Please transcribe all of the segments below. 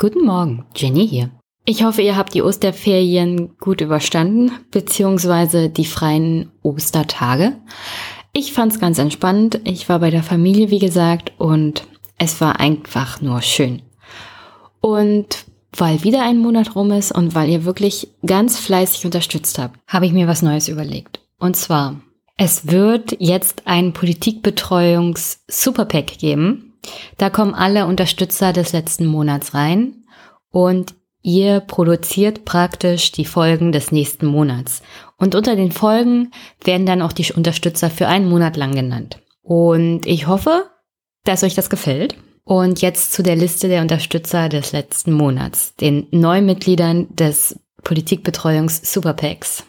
Guten Morgen, Jenny hier. Ich hoffe, ihr habt die Osterferien gut überstanden, beziehungsweise die freien Ostertage. Ich fand's ganz entspannt. Ich war bei der Familie, wie gesagt, und es war einfach nur schön. Und weil wieder ein Monat rum ist und weil ihr wirklich ganz fleißig unterstützt habt, habe ich mir was Neues überlegt. Und zwar, es wird jetzt ein Politikbetreuungs-Superpack geben. Da kommen alle Unterstützer des letzten Monats rein und ihr produziert praktisch die Folgen des nächsten Monats. Und unter den Folgen werden dann auch die Unterstützer für einen Monat lang genannt. Und ich hoffe, dass euch das gefällt. Und jetzt zu der Liste der Unterstützer des letzten Monats, den Neumitgliedern des Politikbetreuungs Superpacks.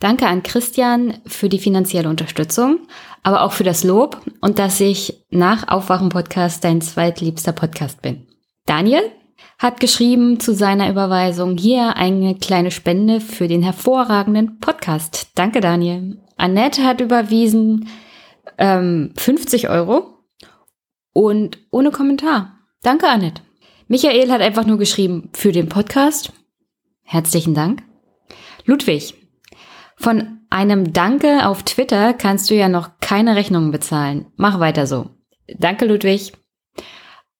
Danke an Christian für die finanzielle Unterstützung, aber auch für das Lob und dass ich nach Aufwachen Podcast dein zweitliebster Podcast bin. Daniel hat geschrieben zu seiner Überweisung hier eine kleine Spende für den hervorragenden Podcast. Danke, Daniel. Annette hat überwiesen ähm, 50 Euro und ohne Kommentar. Danke, Annette. Michael hat einfach nur geschrieben für den Podcast. Herzlichen Dank. Ludwig, von einem Danke auf Twitter kannst du ja noch keine Rechnungen bezahlen. Mach weiter so. Danke, Ludwig.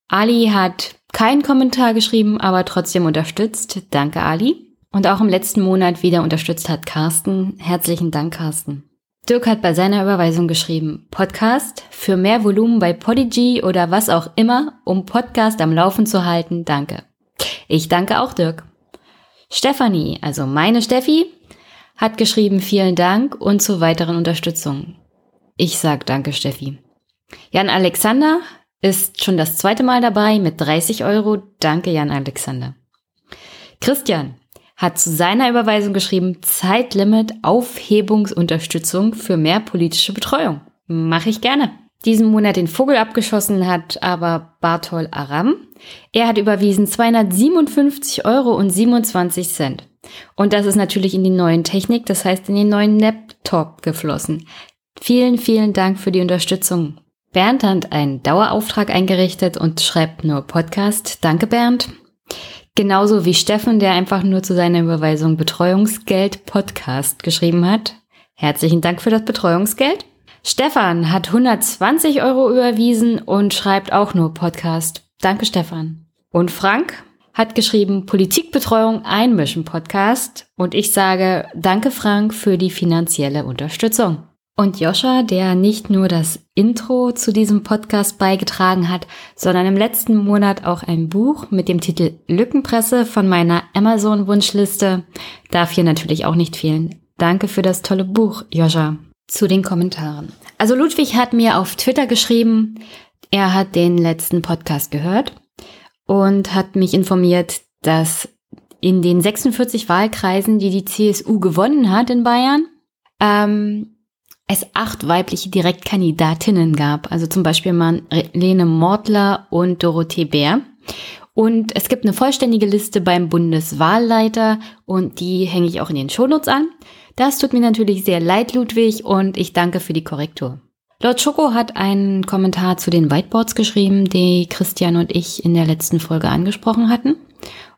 Ali hat keinen Kommentar geschrieben, aber trotzdem unterstützt. Danke, Ali. Und auch im letzten Monat wieder unterstützt hat Carsten. Herzlichen Dank, Carsten. Dirk hat bei seiner Überweisung geschrieben, Podcast für mehr Volumen bei Podigy oder was auch immer, um Podcast am Laufen zu halten, danke. Ich danke auch Dirk. Stefanie, also meine Steffi, hat geschrieben, vielen Dank und zur weiteren Unterstützung. Ich sag danke, Steffi. Jan Alexander ist schon das zweite Mal dabei mit 30 Euro. Danke, Jan Alexander. Christian, hat zu seiner Überweisung geschrieben, Zeitlimit Aufhebungsunterstützung für mehr politische Betreuung. Mache ich gerne. Diesen Monat den Vogel abgeschossen hat aber Bartol Aram. Er hat überwiesen 257 Euro und 27 Cent. Und das ist natürlich in die neuen Technik, das heißt in den neuen Laptop geflossen. Vielen, vielen Dank für die Unterstützung. Bernd hat einen Dauerauftrag eingerichtet und schreibt nur Podcast. Danke, Bernd. Genauso wie Steffen, der einfach nur zu seiner Überweisung Betreuungsgeld Podcast geschrieben hat. Herzlichen Dank für das Betreuungsgeld. Stefan hat 120 Euro überwiesen und schreibt auch nur Podcast. Danke, Stefan. Und Frank hat geschrieben Politikbetreuung einmischen Podcast. Und ich sage Danke, Frank, für die finanzielle Unterstützung. Und Joscha, der nicht nur das Intro zu diesem Podcast beigetragen hat, sondern im letzten Monat auch ein Buch mit dem Titel Lückenpresse von meiner Amazon-Wunschliste, darf hier natürlich auch nicht fehlen. Danke für das tolle Buch, Joscha. Zu den Kommentaren. Also Ludwig hat mir auf Twitter geschrieben, er hat den letzten Podcast gehört und hat mich informiert, dass in den 46 Wahlkreisen, die die CSU gewonnen hat in Bayern, ähm, es acht weibliche Direktkandidatinnen gab. Also zum Beispiel Marlene Mortler und Dorothee Bär. Und es gibt eine vollständige Liste beim Bundeswahlleiter und die hänge ich auch in den Shownotes an. Das tut mir natürlich sehr leid, Ludwig, und ich danke für die Korrektur. Lord Schoko hat einen Kommentar zu den Whiteboards geschrieben, die Christian und ich in der letzten Folge angesprochen hatten.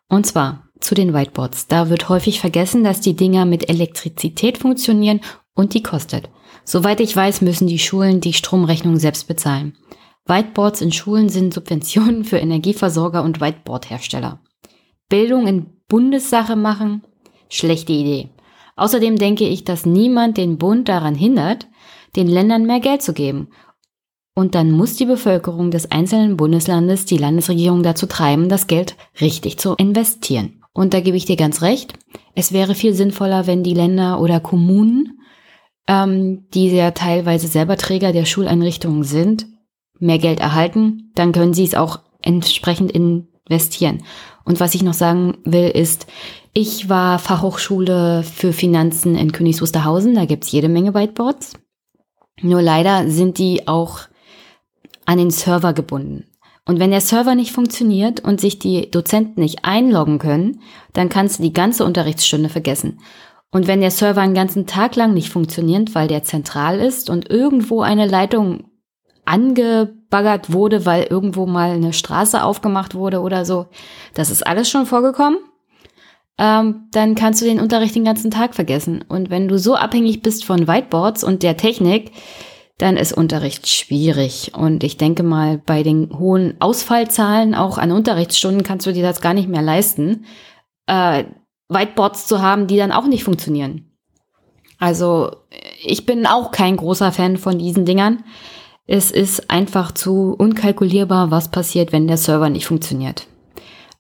Und zwar zu den Whiteboards. Da wird häufig vergessen, dass die Dinger mit Elektrizität funktionieren und die kostet. Soweit ich weiß, müssen die Schulen die Stromrechnung selbst bezahlen. Whiteboards in Schulen sind Subventionen für Energieversorger und Whiteboardhersteller. Bildung in Bundessache machen? Schlechte Idee. Außerdem denke ich, dass niemand den Bund daran hindert, den Ländern mehr Geld zu geben. Und dann muss die Bevölkerung des einzelnen Bundeslandes die Landesregierung dazu treiben, das Geld richtig zu investieren. Und da gebe ich dir ganz recht. Es wäre viel sinnvoller, wenn die Länder oder Kommunen ähm, die ja teilweise selber Träger der Schuleinrichtungen sind, mehr Geld erhalten, dann können sie es auch entsprechend investieren. Und was ich noch sagen will, ist, ich war Fachhochschule für Finanzen in Königs Wusterhausen, da gibt's jede Menge Whiteboards. Nur leider sind die auch an den Server gebunden. Und wenn der Server nicht funktioniert und sich die Dozenten nicht einloggen können, dann kannst du die ganze Unterrichtsstunde vergessen. Und wenn der Server einen ganzen Tag lang nicht funktioniert, weil der zentral ist und irgendwo eine Leitung angebaggert wurde, weil irgendwo mal eine Straße aufgemacht wurde oder so. Das ist alles schon vorgekommen. Ähm, dann kannst du den Unterricht den ganzen Tag vergessen. Und wenn du so abhängig bist von Whiteboards und der Technik, dann ist Unterricht schwierig. Und ich denke mal, bei den hohen Ausfallzahlen auch an Unterrichtsstunden kannst du dir das gar nicht mehr leisten, äh, Whiteboards zu haben, die dann auch nicht funktionieren. Also ich bin auch kein großer Fan von diesen Dingern. Es ist einfach zu unkalkulierbar, was passiert, wenn der Server nicht funktioniert.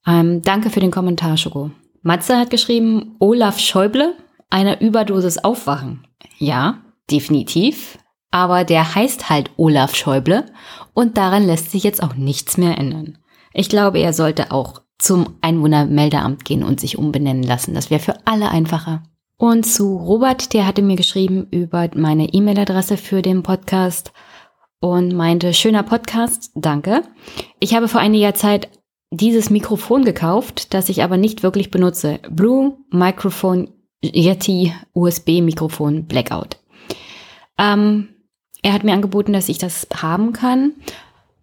Ähm, danke für den Kommentar, Schoko. Matze hat geschrieben, Olaf Schäuble, einer Überdosis aufwachen. Ja, definitiv aber der heißt halt Olaf Schäuble und daran lässt sich jetzt auch nichts mehr ändern. Ich glaube, er sollte auch zum Einwohnermeldeamt gehen und sich umbenennen lassen. Das wäre für alle einfacher. Und zu Robert, der hatte mir geschrieben über meine E-Mail-Adresse für den Podcast und meinte, schöner Podcast, danke. Ich habe vor einiger Zeit dieses Mikrofon gekauft, das ich aber nicht wirklich benutze. Blue Microphone Yeti USB Mikrofon Blackout. Ähm, er hat mir angeboten, dass ich das haben kann.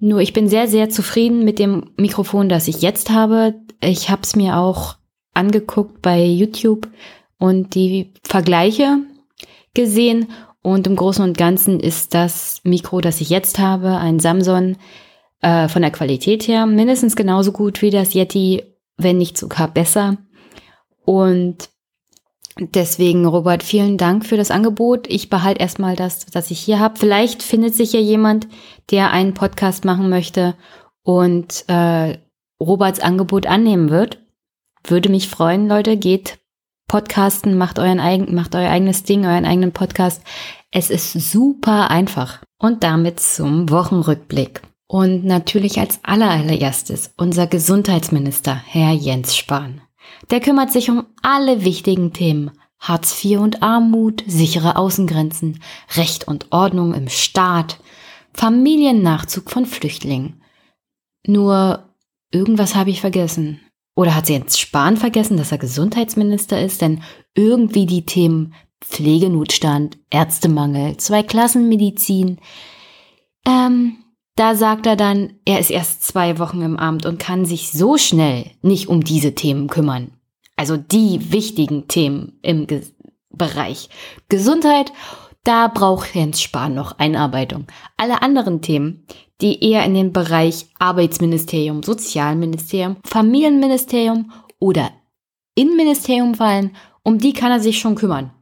Nur ich bin sehr, sehr zufrieden mit dem Mikrofon, das ich jetzt habe. Ich habe es mir auch angeguckt bei YouTube und die Vergleiche gesehen. Und im Großen und Ganzen ist das Mikro, das ich jetzt habe, ein Samsung äh, von der Qualität her mindestens genauso gut wie das Yeti, wenn nicht sogar besser. Und Deswegen, Robert, vielen Dank für das Angebot. Ich behalte erstmal das, was ich hier habe. Vielleicht findet sich ja jemand, der einen Podcast machen möchte und äh, Roberts Angebot annehmen wird. Würde mich freuen, Leute. Geht podcasten, macht, euren eigen, macht euer eigenes Ding, euren eigenen Podcast. Es ist super einfach. Und damit zum Wochenrückblick. Und natürlich als allererstes unser Gesundheitsminister, Herr Jens Spahn. Der kümmert sich um alle wichtigen Themen. Hartz IV und Armut, sichere Außengrenzen, Recht und Ordnung im Staat, Familiennachzug von Flüchtlingen. Nur irgendwas habe ich vergessen. Oder hat jetzt Spahn vergessen, dass er Gesundheitsminister ist? Denn irgendwie die Themen Pflegenotstand, Ärztemangel, Zweiklassenmedizin, ähm, da sagt er dann, er ist erst zwei Wochen im Amt und kann sich so schnell nicht um diese Themen kümmern. Also die wichtigen Themen im Ge Bereich Gesundheit, da braucht Jens Spahn noch Einarbeitung. Alle anderen Themen, die eher in den Bereich Arbeitsministerium, Sozialministerium, Familienministerium oder Innenministerium fallen, um die kann er sich schon kümmern.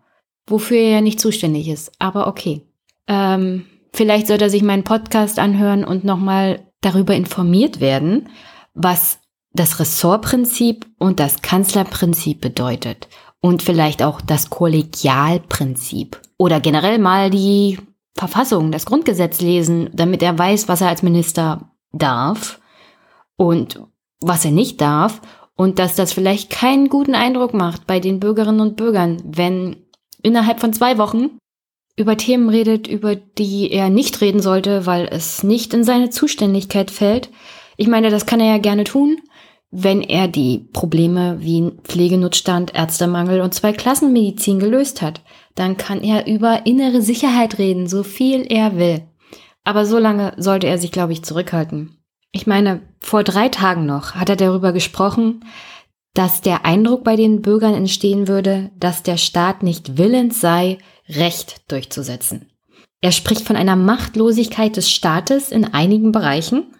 Wofür er ja nicht zuständig ist. Aber okay. Ähm, Vielleicht sollte er sich meinen Podcast anhören und nochmal darüber informiert werden, was das Ressortprinzip und das Kanzlerprinzip bedeutet. Und vielleicht auch das Kollegialprinzip. Oder generell mal die Verfassung, das Grundgesetz lesen, damit er weiß, was er als Minister darf und was er nicht darf. Und dass das vielleicht keinen guten Eindruck macht bei den Bürgerinnen und Bürgern, wenn innerhalb von zwei Wochen über Themen redet, über die er nicht reden sollte, weil es nicht in seine Zuständigkeit fällt. Ich meine, das kann er ja gerne tun, wenn er die Probleme wie Pflegenotstand, Ärztemangel und Zweiklassenmedizin gelöst hat. Dann kann er über innere Sicherheit reden, so viel er will. Aber so lange sollte er sich, glaube ich, zurückhalten. Ich meine, vor drei Tagen noch hat er darüber gesprochen, dass der Eindruck bei den Bürgern entstehen würde, dass der Staat nicht willens sei, Recht durchzusetzen. Er spricht von einer Machtlosigkeit des Staates in einigen Bereichen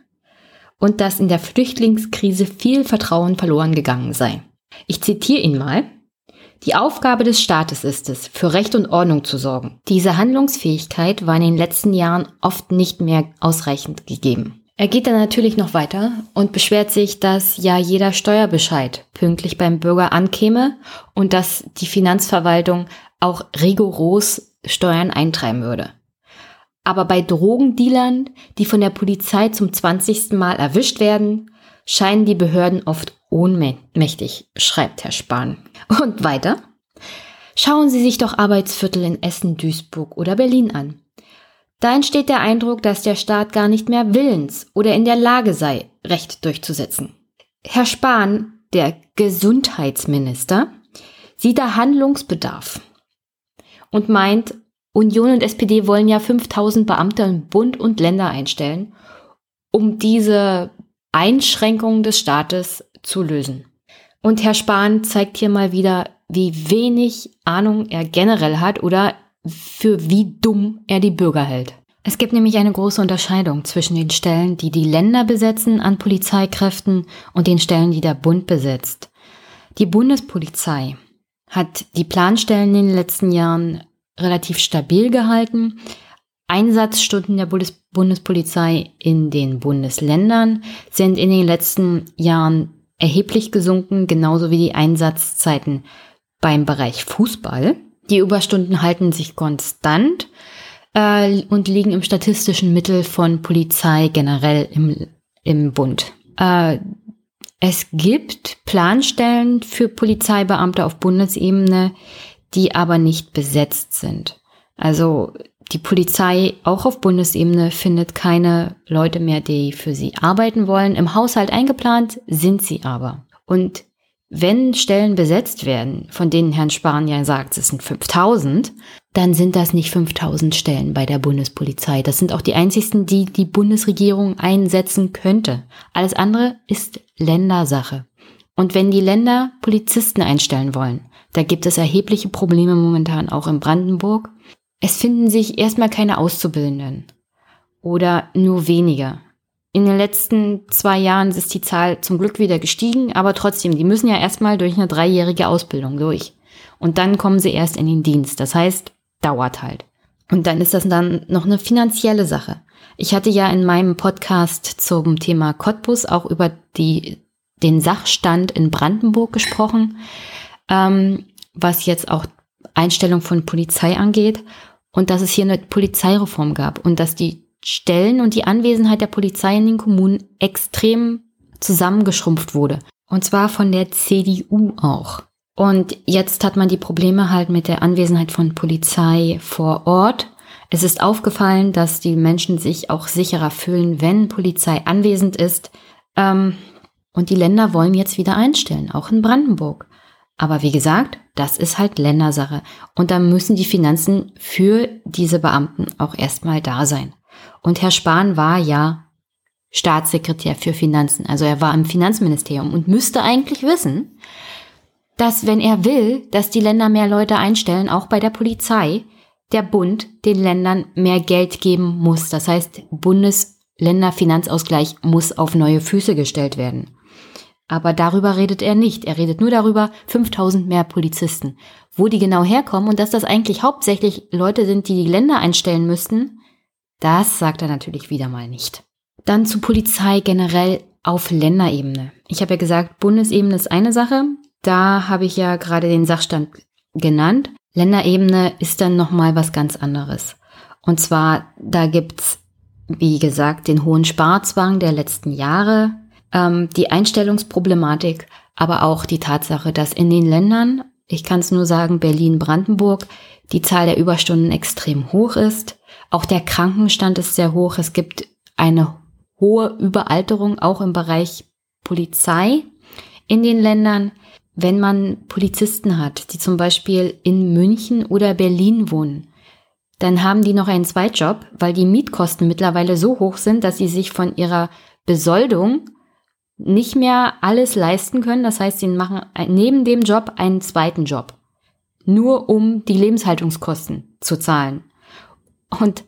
und dass in der Flüchtlingskrise viel Vertrauen verloren gegangen sei. Ich zitiere ihn mal. Die Aufgabe des Staates ist es, für Recht und Ordnung zu sorgen. Diese Handlungsfähigkeit war in den letzten Jahren oft nicht mehr ausreichend gegeben. Er geht dann natürlich noch weiter und beschwert sich, dass ja jeder Steuerbescheid pünktlich beim Bürger ankäme und dass die Finanzverwaltung auch rigoros Steuern eintreiben würde. Aber bei Drogendealern, die von der Polizei zum 20. Mal erwischt werden, scheinen die Behörden oft ohnmächtig, schreibt Herr Spahn. Und weiter. Schauen Sie sich doch Arbeitsviertel in Essen, Duisburg oder Berlin an. Da entsteht der Eindruck, dass der Staat gar nicht mehr willens oder in der Lage sei, Recht durchzusetzen. Herr Spahn, der Gesundheitsminister, sieht da Handlungsbedarf und meint, Union und SPD wollen ja 5000 Beamte in Bund und Länder einstellen, um diese Einschränkungen des Staates zu lösen. Und Herr Spahn zeigt hier mal wieder, wie wenig Ahnung er generell hat oder für wie dumm er die Bürger hält. Es gibt nämlich eine große Unterscheidung zwischen den Stellen, die die Länder besetzen an Polizeikräften und den Stellen, die der Bund besetzt. Die Bundespolizei hat die Planstellen in den letzten Jahren relativ stabil gehalten. Einsatzstunden der Bundes Bundespolizei in den Bundesländern sind in den letzten Jahren erheblich gesunken, genauso wie die Einsatzzeiten beim Bereich Fußball. Die Überstunden halten sich konstant äh, und liegen im statistischen Mittel von Polizei generell im, im Bund. Äh, es gibt Planstellen für Polizeibeamte auf Bundesebene, die aber nicht besetzt sind. Also die Polizei auch auf Bundesebene findet keine Leute mehr, die für sie arbeiten wollen. Im Haushalt eingeplant sind sie aber. Und wenn Stellen besetzt werden, von denen Herrn Spahn ja sagt, es sind 5000, dann sind das nicht 5000 Stellen bei der Bundespolizei. Das sind auch die einzigsten, die die Bundesregierung einsetzen könnte. Alles andere ist Ländersache. Und wenn die Länder Polizisten einstellen wollen, da gibt es erhebliche Probleme momentan auch in Brandenburg. Es finden sich erstmal keine Auszubildenden oder nur weniger. In den letzten zwei Jahren ist die Zahl zum Glück wieder gestiegen, aber trotzdem, die müssen ja erstmal durch eine dreijährige Ausbildung durch. Und dann kommen sie erst in den Dienst. Das heißt, dauert halt. Und dann ist das dann noch eine finanzielle Sache. Ich hatte ja in meinem Podcast zum Thema Cottbus auch über die, den Sachstand in Brandenburg gesprochen, ähm, was jetzt auch Einstellung von Polizei angeht und dass es hier eine Polizeireform gab und dass die Stellen und die Anwesenheit der Polizei in den Kommunen extrem zusammengeschrumpft wurde. Und zwar von der CDU auch. Und jetzt hat man die Probleme halt mit der Anwesenheit von Polizei vor Ort. Es ist aufgefallen, dass die Menschen sich auch sicherer fühlen, wenn Polizei anwesend ist. Ähm, und die Länder wollen jetzt wieder einstellen, auch in Brandenburg. Aber wie gesagt, das ist halt Ländersache. Und da müssen die Finanzen für diese Beamten auch erstmal da sein. Und Herr Spahn war ja Staatssekretär für Finanzen. Also er war im Finanzministerium und müsste eigentlich wissen, dass wenn er will, dass die Länder mehr Leute einstellen, auch bei der Polizei, der Bund den Ländern mehr Geld geben muss. Das heißt, Bundesländerfinanzausgleich muss auf neue Füße gestellt werden. Aber darüber redet er nicht. Er redet nur darüber, 5000 mehr Polizisten. Wo die genau herkommen und dass das eigentlich hauptsächlich Leute sind, die die Länder einstellen müssten, das sagt er natürlich wieder mal nicht. Dann zu Polizei generell auf Länderebene. Ich habe ja gesagt, Bundesebene ist eine Sache. Da habe ich ja gerade den Sachstand genannt. Länderebene ist dann nochmal was ganz anderes. Und zwar, da gibt's, wie gesagt, den hohen Sparzwang der letzten Jahre, ähm, die Einstellungsproblematik, aber auch die Tatsache, dass in den Ländern, ich kann es nur sagen, Berlin, Brandenburg, die Zahl der Überstunden extrem hoch ist. Auch der Krankenstand ist sehr hoch. Es gibt eine hohe Überalterung auch im Bereich Polizei in den Ländern. Wenn man Polizisten hat, die zum Beispiel in München oder Berlin wohnen, dann haben die noch einen Zweitjob, weil die Mietkosten mittlerweile so hoch sind, dass sie sich von ihrer Besoldung nicht mehr alles leisten können. Das heißt, sie machen neben dem Job einen zweiten Job. Nur um die Lebenshaltungskosten zu zahlen. Und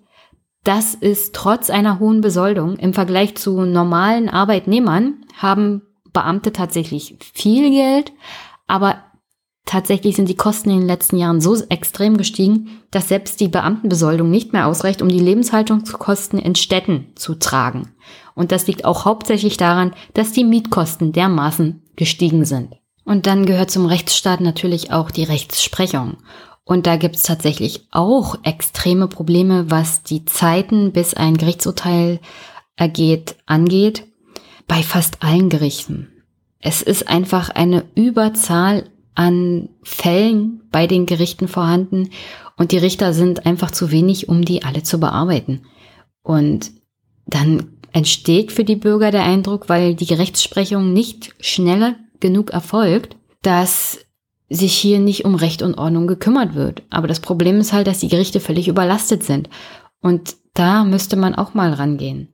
das ist trotz einer hohen Besoldung im Vergleich zu normalen Arbeitnehmern haben Beamte tatsächlich viel Geld, aber tatsächlich sind die Kosten in den letzten Jahren so extrem gestiegen, dass selbst die Beamtenbesoldung nicht mehr ausreicht, um die Lebenshaltungskosten in Städten zu tragen. Und das liegt auch hauptsächlich daran, dass die Mietkosten dermaßen gestiegen sind. Und dann gehört zum Rechtsstaat natürlich auch die Rechtsprechung. Und da gibt es tatsächlich auch extreme Probleme, was die Zeiten, bis ein Gerichtsurteil ergeht, angeht, bei fast allen Gerichten. Es ist einfach eine Überzahl an Fällen bei den Gerichten vorhanden und die Richter sind einfach zu wenig, um die alle zu bearbeiten. Und dann entsteht für die Bürger der Eindruck, weil die Rechtsprechung nicht schneller genug erfolgt, dass sich hier nicht um Recht und Ordnung gekümmert wird. Aber das Problem ist halt, dass die Gerichte völlig überlastet sind. Und da müsste man auch mal rangehen.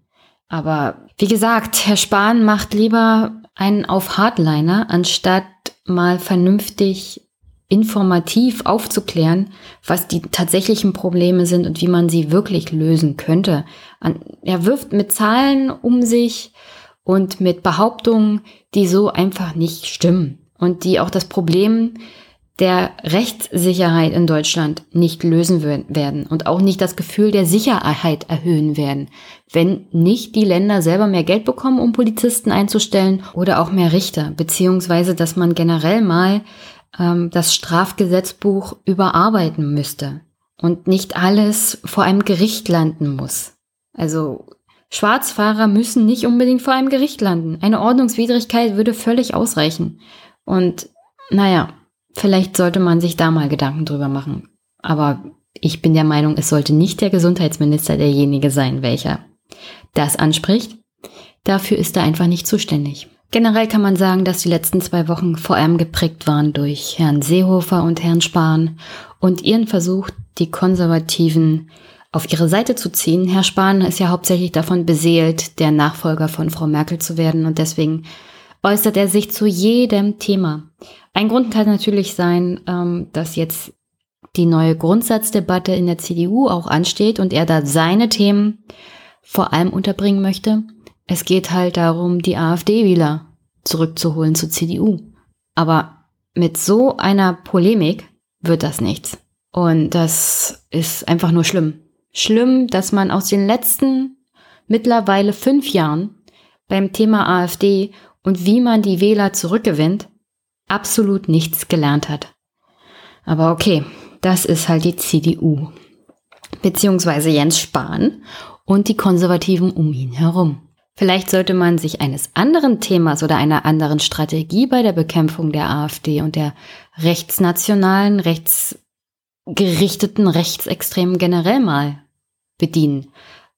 Aber wie gesagt, Herr Spahn macht lieber einen auf Hardliner, anstatt mal vernünftig informativ aufzuklären, was die tatsächlichen Probleme sind und wie man sie wirklich lösen könnte. Er wirft mit Zahlen um sich und mit Behauptungen, die so einfach nicht stimmen und die auch das Problem der Rechtssicherheit in Deutschland nicht lösen werden und auch nicht das Gefühl der Sicherheit erhöhen werden, wenn nicht die Länder selber mehr Geld bekommen, um Polizisten einzustellen oder auch mehr Richter, beziehungsweise dass man generell mal ähm, das Strafgesetzbuch überarbeiten müsste und nicht alles vor einem Gericht landen muss. Also Schwarzfahrer müssen nicht unbedingt vor einem Gericht landen. Eine Ordnungswidrigkeit würde völlig ausreichen. Und naja, vielleicht sollte man sich da mal Gedanken drüber machen. Aber ich bin der Meinung, es sollte nicht der Gesundheitsminister derjenige sein, welcher das anspricht. Dafür ist er einfach nicht zuständig. Generell kann man sagen, dass die letzten zwei Wochen vor allem geprägt waren durch Herrn Seehofer und Herrn Spahn und ihren Versuch, die Konservativen auf ihre Seite zu ziehen. Herr Spahn ist ja hauptsächlich davon beseelt, der Nachfolger von Frau Merkel zu werden und deswegen äußert er sich zu jedem Thema. Ein Grund kann natürlich sein, ähm, dass jetzt die neue Grundsatzdebatte in der CDU auch ansteht und er da seine Themen vor allem unterbringen möchte. Es geht halt darum, die AfD-Wähler zurückzuholen zur CDU. Aber mit so einer Polemik wird das nichts. Und das ist einfach nur schlimm. Schlimm, dass man aus den letzten mittlerweile fünf Jahren beim Thema AfD und wie man die Wähler zurückgewinnt, absolut nichts gelernt hat. Aber okay, das ist halt die CDU. Beziehungsweise Jens Spahn und die Konservativen um ihn herum. Vielleicht sollte man sich eines anderen Themas oder einer anderen Strategie bei der Bekämpfung der AfD und der rechtsnationalen, rechtsgerichteten Rechtsextremen generell mal bedienen.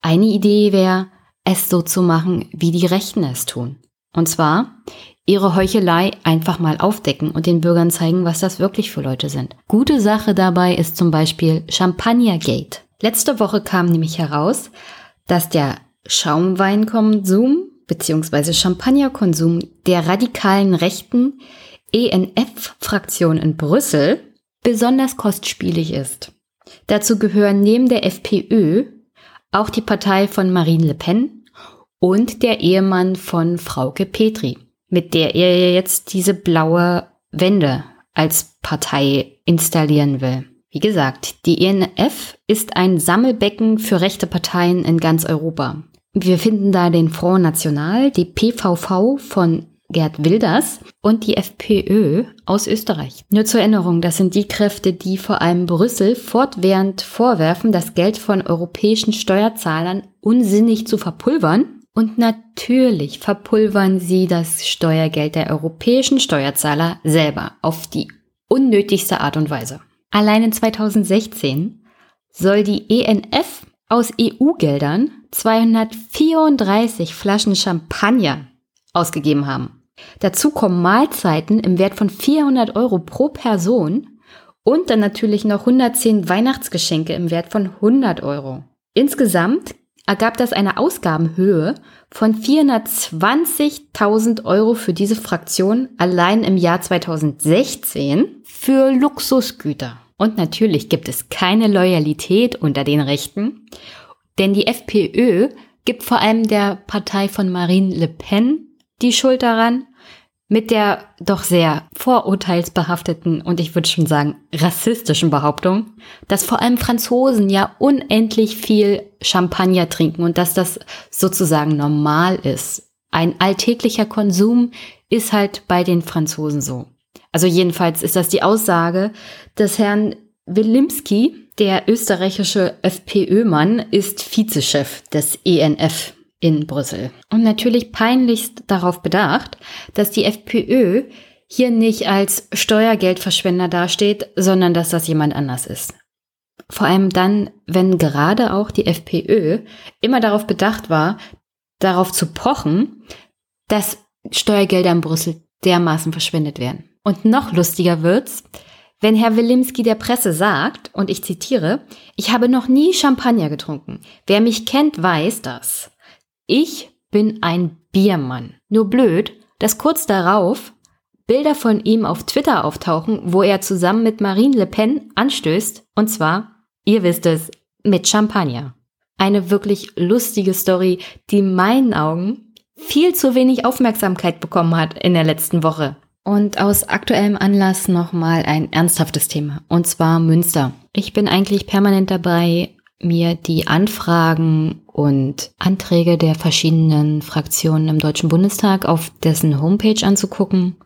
Eine Idee wäre, es so zu machen, wie die Rechten es tun. Und zwar ihre Heuchelei einfach mal aufdecken und den Bürgern zeigen, was das wirklich für Leute sind. Gute Sache dabei ist zum Beispiel Champagnergate. Letzte Woche kam nämlich heraus, dass der Schaumweinkonsum bzw. Champagnerkonsum der radikalen rechten ENF-Fraktion in Brüssel besonders kostspielig ist. Dazu gehören neben der FPÖ auch die Partei von Marine Le Pen und der Ehemann von Frauke Petri, mit der er jetzt diese blaue Wende als Partei installieren will. Wie gesagt, die ENF ist ein Sammelbecken für rechte Parteien in ganz Europa. Wir finden da den Front National, die PVV von Gerd Wilders und die FPÖ aus Österreich. Nur zur Erinnerung, das sind die Kräfte, die vor allem Brüssel fortwährend vorwerfen, das Geld von europäischen Steuerzahlern unsinnig zu verpulvern. Und natürlich verpulvern sie das Steuergeld der europäischen Steuerzahler selber auf die unnötigste Art und Weise. Allein in 2016 soll die ENF aus EU-Geldern 234 Flaschen Champagner ausgegeben haben. Dazu kommen Mahlzeiten im Wert von 400 Euro pro Person und dann natürlich noch 110 Weihnachtsgeschenke im Wert von 100 Euro. Insgesamt ergab das eine Ausgabenhöhe von 420.000 Euro für diese Fraktion allein im Jahr 2016 für Luxusgüter. Und natürlich gibt es keine Loyalität unter den Rechten, denn die FPÖ gibt vor allem der Partei von Marine Le Pen die Schuld daran, mit der doch sehr vorurteilsbehafteten und ich würde schon sagen rassistischen Behauptung, dass vor allem Franzosen ja unendlich viel Champagner trinken und dass das sozusagen normal ist. Ein alltäglicher Konsum ist halt bei den Franzosen so. Also jedenfalls ist das die Aussage des Herrn Wilimski, der österreichische FPÖ-Mann, ist Vizechef des ENF in Brüssel. Und natürlich peinlichst darauf bedacht, dass die FPÖ hier nicht als Steuergeldverschwender dasteht, sondern dass das jemand anders ist. Vor allem dann, wenn gerade auch die FPÖ immer darauf bedacht war, darauf zu pochen, dass Steuergelder in Brüssel dermaßen verschwendet werden. Und noch lustiger wird's, wenn Herr Wilimski der Presse sagt, und ich zitiere, ich habe noch nie Champagner getrunken. Wer mich kennt, weiß das. Ich bin ein Biermann. Nur blöd, dass kurz darauf Bilder von ihm auf Twitter auftauchen, wo er zusammen mit Marine Le Pen anstößt, und zwar, ihr wisst es, mit Champagner. Eine wirklich lustige Story, die in meinen Augen viel zu wenig Aufmerksamkeit bekommen hat in der letzten Woche. Und aus aktuellem Anlass nochmal ein ernsthaftes Thema, und zwar Münster. Ich bin eigentlich permanent dabei, mir die Anfragen und Anträge der verschiedenen Fraktionen im Deutschen Bundestag auf dessen Homepage anzugucken.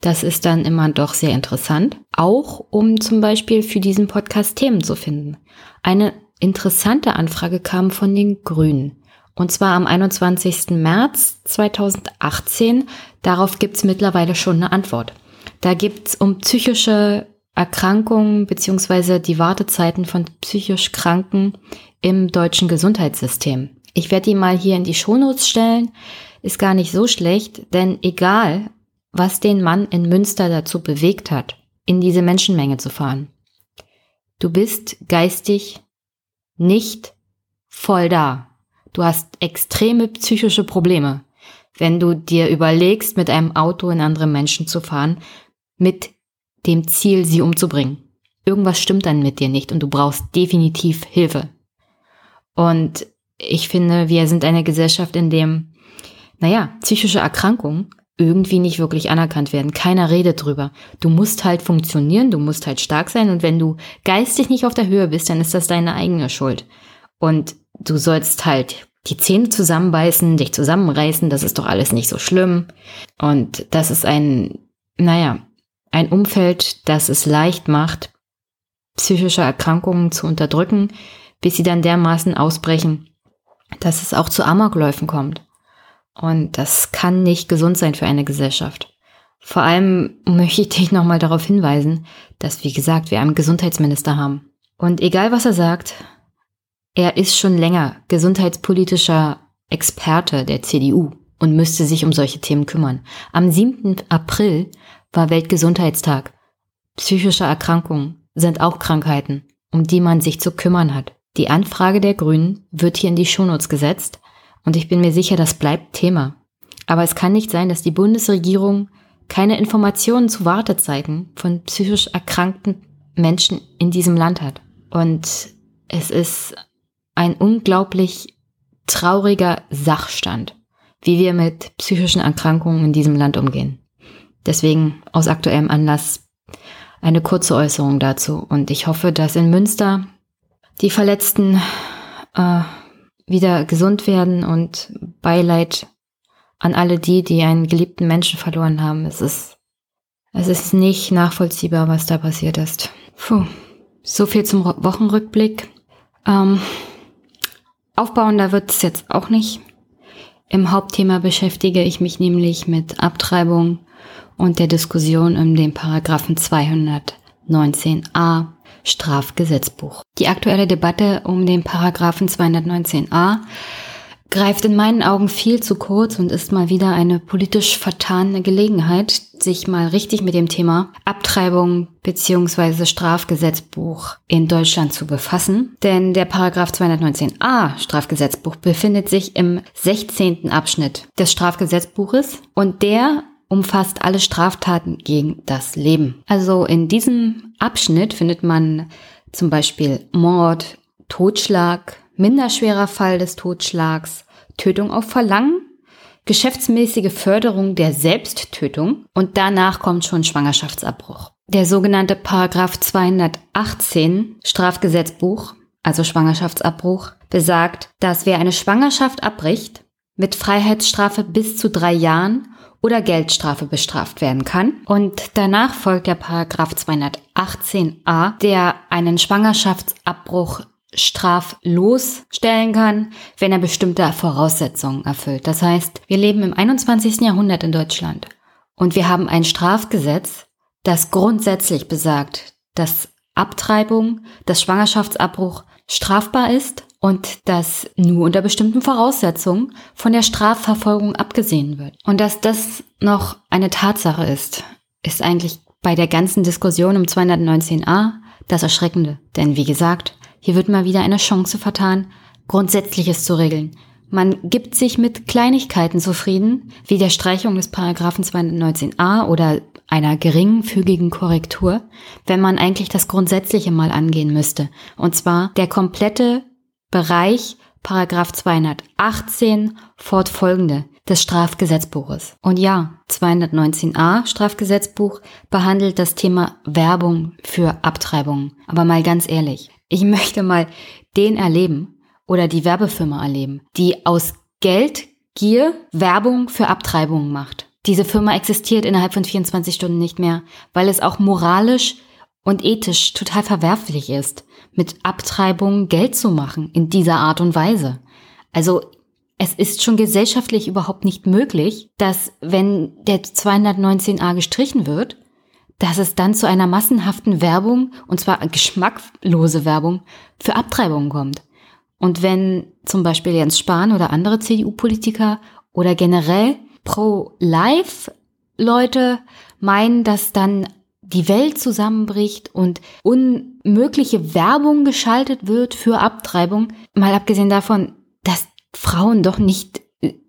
Das ist dann immer doch sehr interessant, auch um zum Beispiel für diesen Podcast Themen zu finden. Eine interessante Anfrage kam von den Grünen. Und zwar am 21. März 2018. Darauf gibt's mittlerweile schon eine Antwort. Da gibt's um psychische Erkrankungen beziehungsweise die Wartezeiten von psychisch Kranken im deutschen Gesundheitssystem. Ich werde die mal hier in die Shownotes stellen. Ist gar nicht so schlecht, denn egal, was den Mann in Münster dazu bewegt hat, in diese Menschenmenge zu fahren. Du bist geistig nicht voll da. Du hast extreme psychische Probleme, wenn du dir überlegst, mit einem Auto in andere Menschen zu fahren, mit dem Ziel, sie umzubringen. Irgendwas stimmt dann mit dir nicht und du brauchst definitiv Hilfe. Und ich finde, wir sind eine Gesellschaft, in dem, naja, psychische Erkrankungen irgendwie nicht wirklich anerkannt werden. Keiner redet drüber. Du musst halt funktionieren, du musst halt stark sein und wenn du geistig nicht auf der Höhe bist, dann ist das deine eigene Schuld. Und du sollst halt die Zähne zusammenbeißen, dich zusammenreißen, das ist doch alles nicht so schlimm. Und das ist ein, naja, ein Umfeld, das es leicht macht, psychische Erkrankungen zu unterdrücken, bis sie dann dermaßen ausbrechen, dass es auch zu Amokläufen kommt. Und das kann nicht gesund sein für eine Gesellschaft. Vor allem möchte ich dich nochmal darauf hinweisen, dass, wie gesagt, wir einen Gesundheitsminister haben. Und egal was er sagt, er ist schon länger gesundheitspolitischer Experte der CDU und müsste sich um solche Themen kümmern. Am 7. April war Weltgesundheitstag. Psychische Erkrankungen sind auch Krankheiten, um die man sich zu kümmern hat. Die Anfrage der Grünen wird hier in die Shownotes gesetzt und ich bin mir sicher, das bleibt Thema. Aber es kann nicht sein, dass die Bundesregierung keine Informationen zu Wartezeiten von psychisch erkrankten Menschen in diesem Land hat. Und es ist ein unglaublich trauriger Sachstand, wie wir mit psychischen Erkrankungen in diesem Land umgehen. Deswegen aus aktuellem Anlass eine kurze Äußerung dazu. Und ich hoffe, dass in Münster die Verletzten äh, wieder gesund werden und Beileid an alle die, die einen geliebten Menschen verloren haben. Es ist, es ist nicht nachvollziehbar, was da passiert ist. Puh. So viel zum Wochenrückblick. Ähm, aufbauender wird es jetzt auch nicht. Im Hauptthema beschäftige ich mich nämlich mit Abtreibung und der Diskussion um den Paragraphen 219a Strafgesetzbuch. Die aktuelle Debatte um den Paragraphen 219a greift in meinen Augen viel zu kurz und ist mal wieder eine politisch vertane Gelegenheit, sich mal richtig mit dem Thema Abtreibung bzw. Strafgesetzbuch in Deutschland zu befassen. Denn der Paragraph 219a Strafgesetzbuch befindet sich im 16. Abschnitt des Strafgesetzbuches und der umfasst alle Straftaten gegen das Leben. Also in diesem Abschnitt findet man zum Beispiel Mord, Totschlag, minderschwerer Fall des Totschlags, Tötung auf Verlangen, geschäftsmäßige Förderung der Selbsttötung und danach kommt schon Schwangerschaftsabbruch. Der sogenannte Paragraph 218 Strafgesetzbuch, also Schwangerschaftsabbruch, besagt, dass wer eine Schwangerschaft abbricht, mit Freiheitsstrafe bis zu drei Jahren oder Geldstrafe bestraft werden kann. Und danach folgt der Paragraph 218a, der einen Schwangerschaftsabbruch straflos stellen kann, wenn er bestimmte Voraussetzungen erfüllt. Das heißt, wir leben im 21. Jahrhundert in Deutschland und wir haben ein Strafgesetz, das grundsätzlich besagt, dass Abtreibung, dass Schwangerschaftsabbruch strafbar ist und dass nur unter bestimmten Voraussetzungen von der Strafverfolgung abgesehen wird. Und dass das noch eine Tatsache ist, ist eigentlich bei der ganzen Diskussion um 219a das Erschreckende. Denn wie gesagt, hier wird mal wieder eine Chance vertan, Grundsätzliches zu regeln. Man gibt sich mit Kleinigkeiten zufrieden, wie der Streichung des Paragraphen 219a oder einer geringfügigen Korrektur, wenn man eigentlich das Grundsätzliche mal angehen müsste. Und zwar der komplette Bereich Paragraph 218 fortfolgende des Strafgesetzbuches. Und ja, 219a Strafgesetzbuch behandelt das Thema Werbung für Abtreibungen. Aber mal ganz ehrlich, ich möchte mal den erleben oder die Werbefirma erleben, die aus Geldgier Werbung für Abtreibungen macht. Diese Firma existiert innerhalb von 24 Stunden nicht mehr, weil es auch moralisch und ethisch total verwerflich ist, mit Abtreibungen Geld zu machen in dieser Art und Weise. Also es ist schon gesellschaftlich überhaupt nicht möglich, dass wenn der 219a gestrichen wird, dass es dann zu einer massenhaften Werbung, und zwar geschmacklose Werbung, für Abtreibungen kommt. Und wenn zum Beispiel Jens Spahn oder andere CDU-Politiker oder generell Pro-Life-Leute meinen, dass dann die Welt zusammenbricht und unmögliche Werbung geschaltet wird für Abtreibung, mal abgesehen davon, dass Frauen doch nicht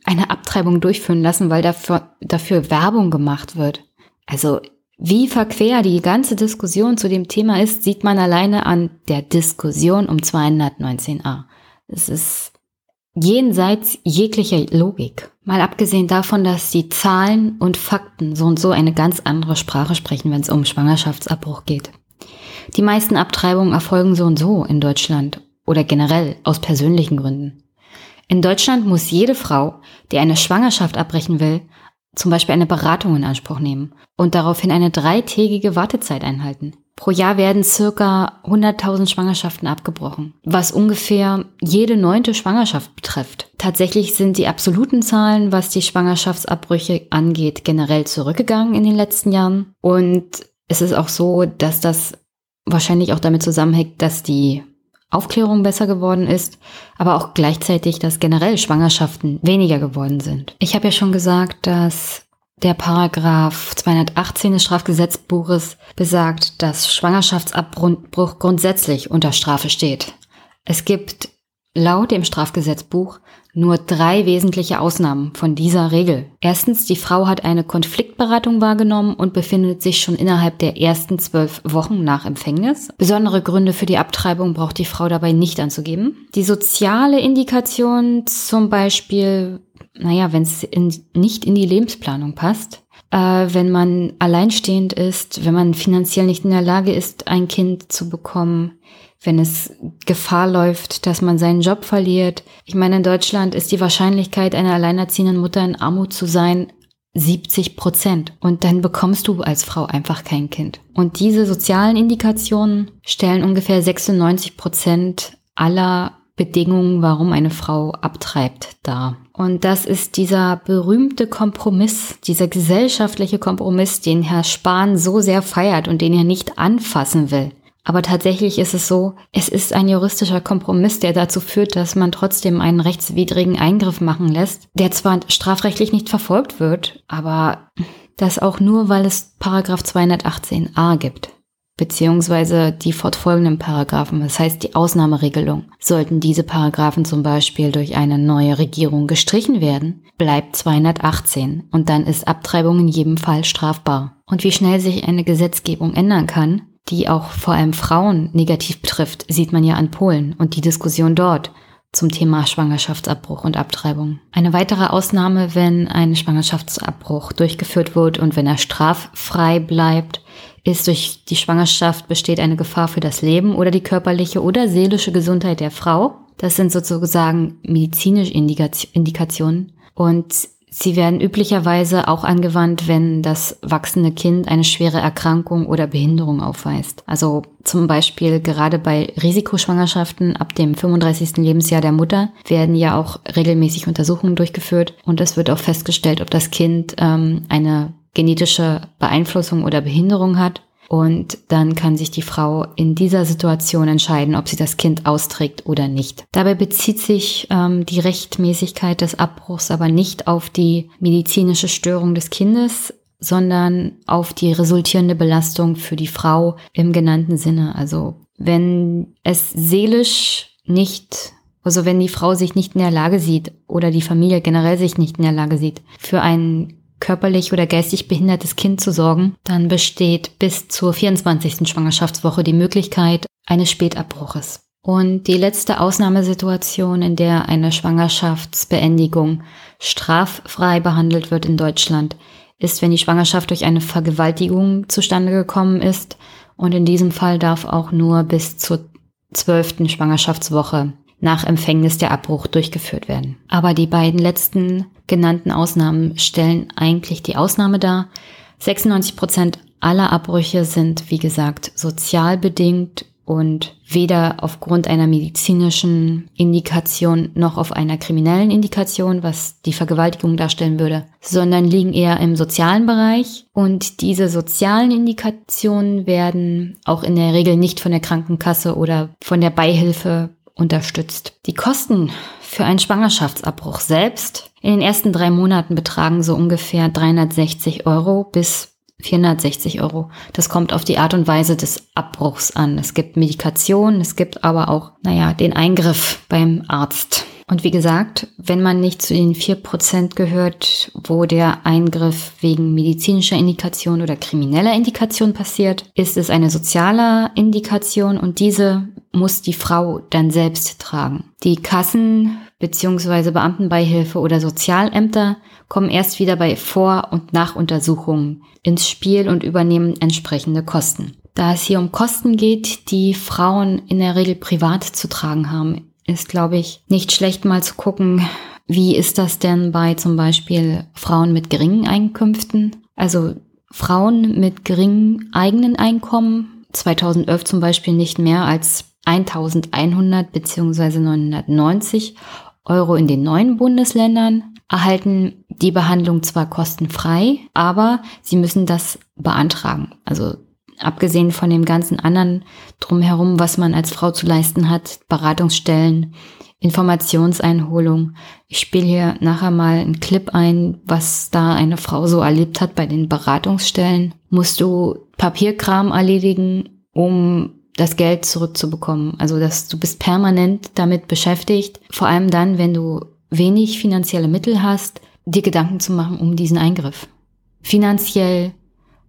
eine Abtreibung durchführen lassen, weil dafür, dafür Werbung gemacht wird. Also wie verquer die ganze Diskussion zu dem Thema ist, sieht man alleine an der Diskussion um 219a. Es ist jenseits jeglicher Logik. Mal abgesehen davon, dass die Zahlen und Fakten so und so eine ganz andere Sprache sprechen, wenn es um Schwangerschaftsabbruch geht. Die meisten Abtreibungen erfolgen so und so in Deutschland oder generell aus persönlichen Gründen. In Deutschland muss jede Frau, die eine Schwangerschaft abbrechen will, zum Beispiel eine Beratung in Anspruch nehmen und daraufhin eine dreitägige Wartezeit einhalten. Pro Jahr werden circa 100.000 Schwangerschaften abgebrochen, was ungefähr jede neunte Schwangerschaft betrifft. Tatsächlich sind die absoluten Zahlen, was die Schwangerschaftsabbrüche angeht, generell zurückgegangen in den letzten Jahren. Und es ist auch so, dass das wahrscheinlich auch damit zusammenhängt, dass die Aufklärung besser geworden ist, aber auch gleichzeitig, dass generell Schwangerschaften weniger geworden sind. Ich habe ja schon gesagt, dass der Paragraph 218 des Strafgesetzbuches besagt, dass Schwangerschaftsabbruch grundsätzlich unter Strafe steht. Es gibt laut dem Strafgesetzbuch nur drei wesentliche Ausnahmen von dieser Regel. Erstens, die Frau hat eine Konfliktberatung wahrgenommen und befindet sich schon innerhalb der ersten zwölf Wochen nach Empfängnis. Besondere Gründe für die Abtreibung braucht die Frau dabei nicht anzugeben. Die soziale Indikation zum Beispiel naja, wenn es nicht in die Lebensplanung passt, äh, wenn man alleinstehend ist, wenn man finanziell nicht in der Lage ist, ein Kind zu bekommen, wenn es Gefahr läuft, dass man seinen Job verliert. Ich meine, in Deutschland ist die Wahrscheinlichkeit einer alleinerziehenden Mutter in Armut zu sein 70 Prozent. Und dann bekommst du als Frau einfach kein Kind. Und diese sozialen Indikationen stellen ungefähr 96 Prozent aller Bedingungen, warum eine Frau abtreibt, dar. Und das ist dieser berühmte Kompromiss, dieser gesellschaftliche Kompromiss, den Herr Spahn so sehr feiert und den er nicht anfassen will. Aber tatsächlich ist es so, es ist ein juristischer Kompromiss, der dazu führt, dass man trotzdem einen rechtswidrigen Eingriff machen lässt, der zwar strafrechtlich nicht verfolgt wird, aber das auch nur, weil es Paragraph 218a gibt beziehungsweise die fortfolgenden Paragraphen, das heißt die Ausnahmeregelung. Sollten diese Paragraphen zum Beispiel durch eine neue Regierung gestrichen werden, bleibt 218 und dann ist Abtreibung in jedem Fall strafbar. Und wie schnell sich eine Gesetzgebung ändern kann, die auch vor allem Frauen negativ betrifft, sieht man ja an Polen und die Diskussion dort zum Thema Schwangerschaftsabbruch und Abtreibung. Eine weitere Ausnahme, wenn ein Schwangerschaftsabbruch durchgeführt wird und wenn er straffrei bleibt, ist durch die Schwangerschaft besteht eine Gefahr für das Leben oder die körperliche oder seelische Gesundheit der Frau. Das sind sozusagen medizinische Indikationen und sie werden üblicherweise auch angewandt, wenn das wachsende Kind eine schwere Erkrankung oder Behinderung aufweist. Also zum Beispiel gerade bei Risikoschwangerschaften ab dem 35. Lebensjahr der Mutter werden ja auch regelmäßig Untersuchungen durchgeführt und es wird auch festgestellt, ob das Kind ähm, eine genetische Beeinflussung oder Behinderung hat. Und dann kann sich die Frau in dieser Situation entscheiden, ob sie das Kind austrägt oder nicht. Dabei bezieht sich ähm, die Rechtmäßigkeit des Abbruchs aber nicht auf die medizinische Störung des Kindes, sondern auf die resultierende Belastung für die Frau im genannten Sinne. Also wenn es seelisch nicht, also wenn die Frau sich nicht in der Lage sieht oder die Familie generell sich nicht in der Lage sieht, für ein körperlich oder geistig behindertes Kind zu sorgen, dann besteht bis zur 24. Schwangerschaftswoche die Möglichkeit eines Spätabbruches. Und die letzte Ausnahmesituation, in der eine Schwangerschaftsbeendigung straffrei behandelt wird in Deutschland, ist, wenn die Schwangerschaft durch eine Vergewaltigung zustande gekommen ist. Und in diesem Fall darf auch nur bis zur zwölften Schwangerschaftswoche nach Empfängnis der Abbruch durchgeführt werden. Aber die beiden letzten genannten Ausnahmen stellen eigentlich die Ausnahme dar. 96 Prozent aller Abbrüche sind, wie gesagt, sozial bedingt und weder aufgrund einer medizinischen Indikation noch auf einer kriminellen Indikation, was die Vergewaltigung darstellen würde, sondern liegen eher im sozialen Bereich. Und diese sozialen Indikationen werden auch in der Regel nicht von der Krankenkasse oder von der Beihilfe unterstützt. Die Kosten für einen Schwangerschaftsabbruch selbst in den ersten drei Monaten betragen so ungefähr 360 Euro bis 460 Euro. Das kommt auf die Art und Weise des Abbruchs an. Es gibt Medikation, es gibt aber auch, naja, den Eingriff beim Arzt. Und wie gesagt, wenn man nicht zu den vier Prozent gehört, wo der Eingriff wegen medizinischer Indikation oder krimineller Indikation passiert, ist es eine soziale Indikation und diese muss die Frau dann selbst tragen. Die Kassen bzw. Beamtenbeihilfe oder Sozialämter kommen erst wieder bei Vor- und Nachuntersuchungen ins Spiel und übernehmen entsprechende Kosten. Da es hier um Kosten geht, die Frauen in der Regel privat zu tragen haben, ist, glaube ich, nicht schlecht mal zu gucken, wie ist das denn bei zum Beispiel Frauen mit geringen Einkünften? Also Frauen mit geringen eigenen Einkommen, 2011 zum Beispiel nicht mehr als 1100 bzw. 990 Euro in den neuen Bundesländern, erhalten die Behandlung zwar kostenfrei, aber sie müssen das beantragen. Also abgesehen von dem ganzen anderen drumherum, was man als Frau zu leisten hat, Beratungsstellen, Informationseinholung. Ich spiele hier nachher mal einen Clip ein, was da eine Frau so erlebt hat bei den Beratungsstellen. Musst du Papierkram erledigen, um das Geld zurückzubekommen. Also dass du bist permanent damit beschäftigt, vor allem dann, wenn du wenig finanzielle Mittel hast, dir Gedanken zu machen um diesen Eingriff. Finanziell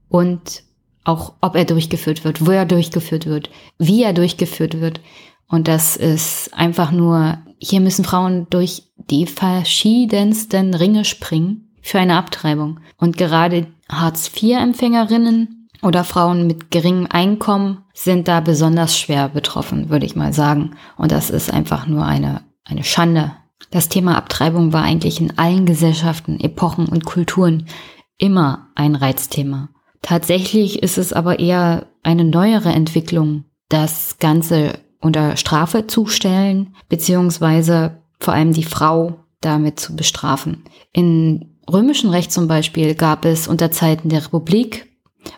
und auch ob er durchgeführt wird, wo er durchgeführt wird, wie er durchgeführt wird. Und das ist einfach nur, hier müssen Frauen durch die verschiedensten Ringe springen für eine Abtreibung. Und gerade Hartz-IV-Empfängerinnen oder Frauen mit geringem Einkommen sind da besonders schwer betroffen, würde ich mal sagen. Und das ist einfach nur eine, eine Schande. Das Thema Abtreibung war eigentlich in allen Gesellschaften, Epochen und Kulturen immer ein Reizthema. Tatsächlich ist es aber eher eine neuere Entwicklung, das Ganze unter Strafe zu stellen, beziehungsweise vor allem die Frau damit zu bestrafen. In römischen Recht zum Beispiel gab es unter Zeiten der Republik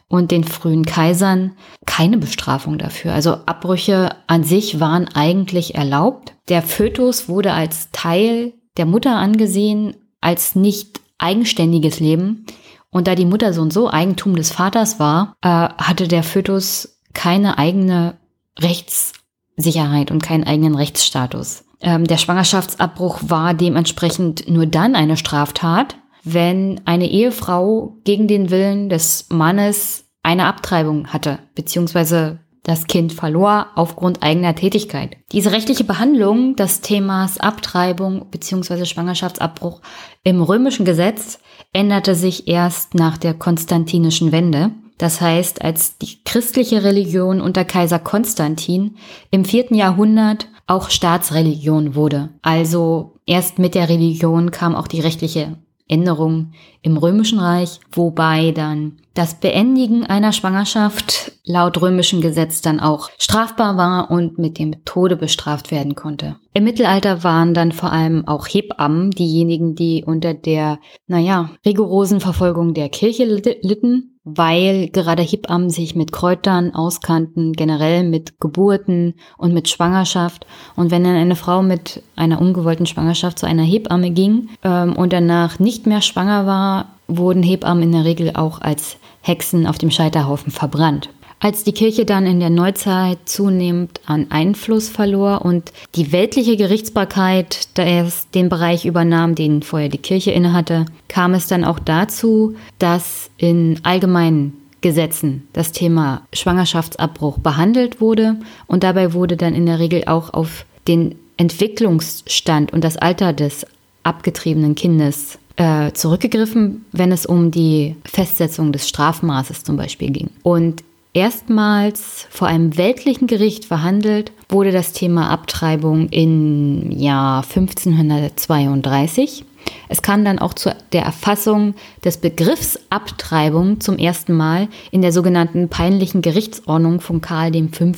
und den frühen Kaisern keine Bestrafung dafür. Also Abbrüche an sich waren eigentlich erlaubt. Der Fötus wurde als Teil der Mutter angesehen, als nicht eigenständiges Leben. Und da die Mutter so und so Eigentum des Vaters war, äh, hatte der Fötus keine eigene Rechtssicherheit und keinen eigenen Rechtsstatus. Ähm, der Schwangerschaftsabbruch war dementsprechend nur dann eine Straftat, wenn eine Ehefrau gegen den Willen des Mannes eine Abtreibung hatte, beziehungsweise das Kind verlor aufgrund eigener Tätigkeit. Diese rechtliche Behandlung des Themas Abtreibung bzw. Schwangerschaftsabbruch im römischen Gesetz änderte sich erst nach der konstantinischen Wende. Das heißt, als die christliche Religion unter Kaiser Konstantin im vierten Jahrhundert auch Staatsreligion wurde. Also erst mit der Religion kam auch die rechtliche Änderung im Römischen Reich, wobei dann das Beendigen einer Schwangerschaft laut römischen Gesetz dann auch strafbar war und mit dem Tode bestraft werden konnte. Im Mittelalter waren dann vor allem auch Hebammen diejenigen, die unter der, naja, rigorosen Verfolgung der Kirche litten. Weil gerade Hebammen sich mit Kräutern auskannten, generell mit Geburten und mit Schwangerschaft. Und wenn dann eine Frau mit einer ungewollten Schwangerschaft zu einer Hebamme ging ähm, und danach nicht mehr schwanger war, wurden Hebammen in der Regel auch als Hexen auf dem Scheiterhaufen verbrannt. Als die Kirche dann in der Neuzeit zunehmend an Einfluss verlor und die weltliche Gerichtsbarkeit den Bereich übernahm, den vorher die Kirche innehatte, kam es dann auch dazu, dass in allgemeinen Gesetzen das Thema Schwangerschaftsabbruch behandelt wurde und dabei wurde dann in der Regel auch auf den Entwicklungsstand und das Alter des abgetriebenen Kindes äh, zurückgegriffen, wenn es um die Festsetzung des Strafmaßes zum Beispiel ging. Und erstmals vor einem weltlichen Gericht verhandelt wurde das Thema Abtreibung im Jahr 1532. Es kam dann auch zu der Erfassung des Begriffs Abtreibung zum ersten Mal in der sogenannten peinlichen Gerichtsordnung von Karl V.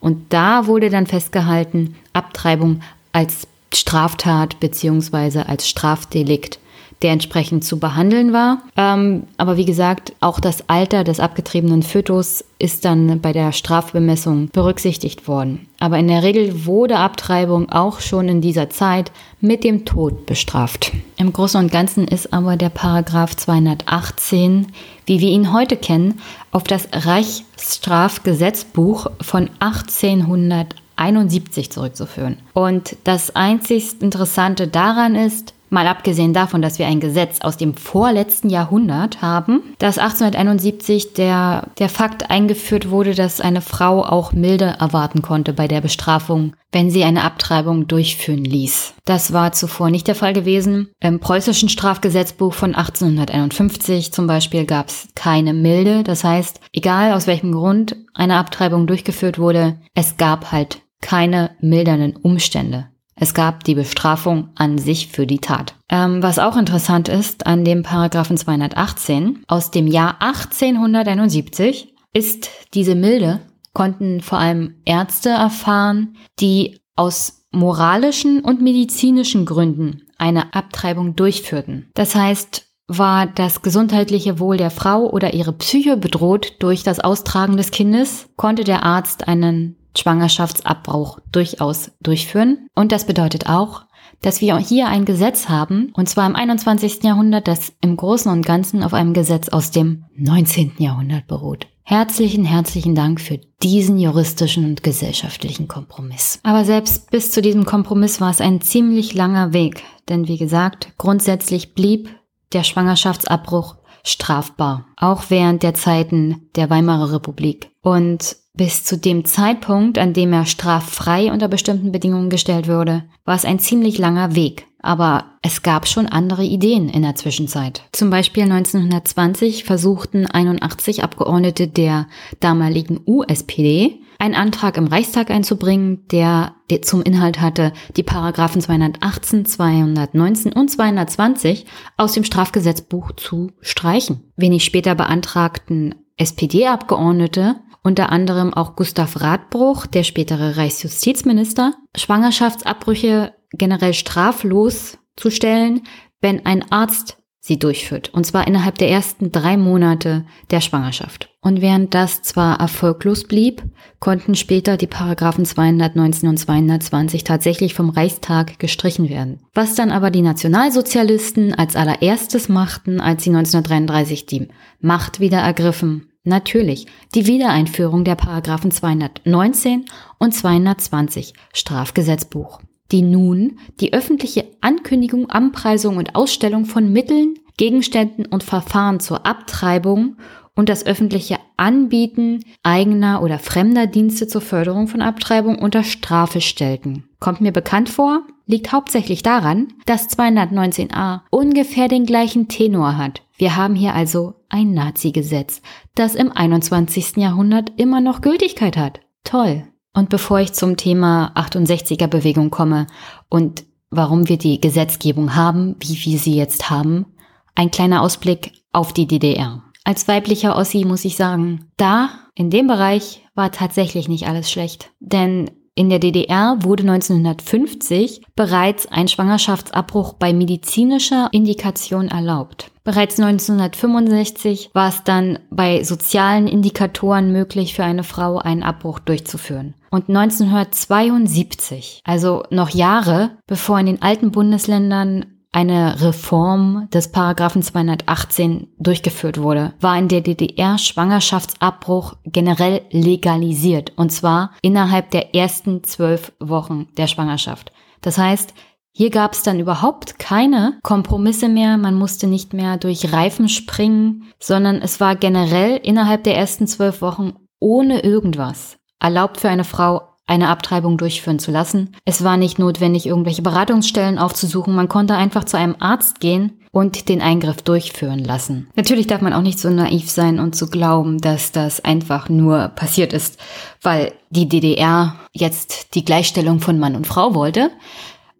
Und da wurde dann festgehalten, Abtreibung als Straftat bzw. als Strafdelikt der entsprechend zu behandeln war. Ähm, aber wie gesagt, auch das Alter des abgetriebenen Fötus ist dann bei der Strafbemessung berücksichtigt worden. Aber in der Regel wurde Abtreibung auch schon in dieser Zeit mit dem Tod bestraft. Im Großen und Ganzen ist aber der Paragraph 218, wie wir ihn heute kennen, auf das Reichsstrafgesetzbuch von 1871 zurückzuführen. Und das einzig Interessante daran ist, Mal abgesehen davon, dass wir ein Gesetz aus dem vorletzten Jahrhundert haben, dass 1871 der, der Fakt eingeführt wurde, dass eine Frau auch Milde erwarten konnte bei der Bestrafung, wenn sie eine Abtreibung durchführen ließ. Das war zuvor nicht der Fall gewesen. Im preußischen Strafgesetzbuch von 1851 zum Beispiel gab es keine Milde. Das heißt, egal aus welchem Grund eine Abtreibung durchgeführt wurde, es gab halt keine mildernden Umstände. Es gab die Bestrafung an sich für die Tat. Ähm, was auch interessant ist an dem Paragraphen 218 aus dem Jahr 1871 ist diese Milde konnten vor allem Ärzte erfahren, die aus moralischen und medizinischen Gründen eine Abtreibung durchführten. Das heißt, war das gesundheitliche Wohl der Frau oder ihre Psyche bedroht durch das Austragen des Kindes, konnte der Arzt einen Schwangerschaftsabbruch durchaus durchführen. Und das bedeutet auch, dass wir hier ein Gesetz haben, und zwar im 21. Jahrhundert, das im Großen und Ganzen auf einem Gesetz aus dem 19. Jahrhundert beruht. Herzlichen, herzlichen Dank für diesen juristischen und gesellschaftlichen Kompromiss. Aber selbst bis zu diesem Kompromiss war es ein ziemlich langer Weg, denn wie gesagt, grundsätzlich blieb der Schwangerschaftsabbruch strafbar, auch während der Zeiten der Weimarer Republik. Und bis zu dem Zeitpunkt, an dem er straffrei unter bestimmten Bedingungen gestellt wurde, war es ein ziemlich langer Weg. Aber es gab schon andere Ideen in der Zwischenzeit. Zum Beispiel 1920 versuchten 81 Abgeordnete der damaligen USPD einen Antrag im Reichstag einzubringen, der zum Inhalt hatte, die Paragraphen 218, 219 und 220 aus dem Strafgesetzbuch zu streichen. Wenig später beantragten SPD-Abgeordnete unter anderem auch Gustav Radbruch, der spätere Reichsjustizminister, Schwangerschaftsabbrüche generell straflos zu stellen, wenn ein Arzt sie durchführt, und zwar innerhalb der ersten drei Monate der Schwangerschaft. Und während das zwar erfolglos blieb, konnten später die Paragraphen 219 und 220 tatsächlich vom Reichstag gestrichen werden. Was dann aber die Nationalsozialisten als allererstes machten, als sie 1933 die Macht wieder ergriffen, Natürlich, die Wiedereinführung der Paragraphen 219 und 220 Strafgesetzbuch, die nun die öffentliche Ankündigung, Anpreisung und Ausstellung von Mitteln, Gegenständen und Verfahren zur Abtreibung und das öffentliche Anbieten eigener oder fremder Dienste zur Förderung von Abtreibung unter Strafe stellten. Kommt mir bekannt vor? Liegt hauptsächlich daran, dass 219a ungefähr den gleichen Tenor hat. Wir haben hier also ein Nazi-Gesetz, das im 21. Jahrhundert immer noch Gültigkeit hat. Toll. Und bevor ich zum Thema 68er Bewegung komme und warum wir die Gesetzgebung haben, wie wir sie jetzt haben, ein kleiner Ausblick auf die DDR. Als weiblicher Ossi muss ich sagen, da, in dem Bereich, war tatsächlich nicht alles schlecht. Denn In der DDR wurde 1950 bereits ein Schwangerschaftsabbruch bei medizinischer Indikation erlaubt. Bereits 1965 war es dann bei sozialen Indikatoren möglich, für eine Frau einen Abbruch durchzuführen. Und 1972, also noch Jahre bevor in den alten Bundesländern eine Reform des Paragraphen 218 durchgeführt wurde, war in der DDR Schwangerschaftsabbruch generell legalisiert und zwar innerhalb der ersten zwölf Wochen der Schwangerschaft. Das heißt, hier gab es dann überhaupt keine Kompromisse mehr, man musste nicht mehr durch Reifen springen, sondern es war generell innerhalb der ersten zwölf Wochen ohne irgendwas erlaubt für eine Frau eine Abtreibung durchführen zu lassen. Es war nicht notwendig, irgendwelche Beratungsstellen aufzusuchen. Man konnte einfach zu einem Arzt gehen und den Eingriff durchführen lassen. Natürlich darf man auch nicht so naiv sein und zu glauben, dass das einfach nur passiert ist, weil die DDR jetzt die Gleichstellung von Mann und Frau wollte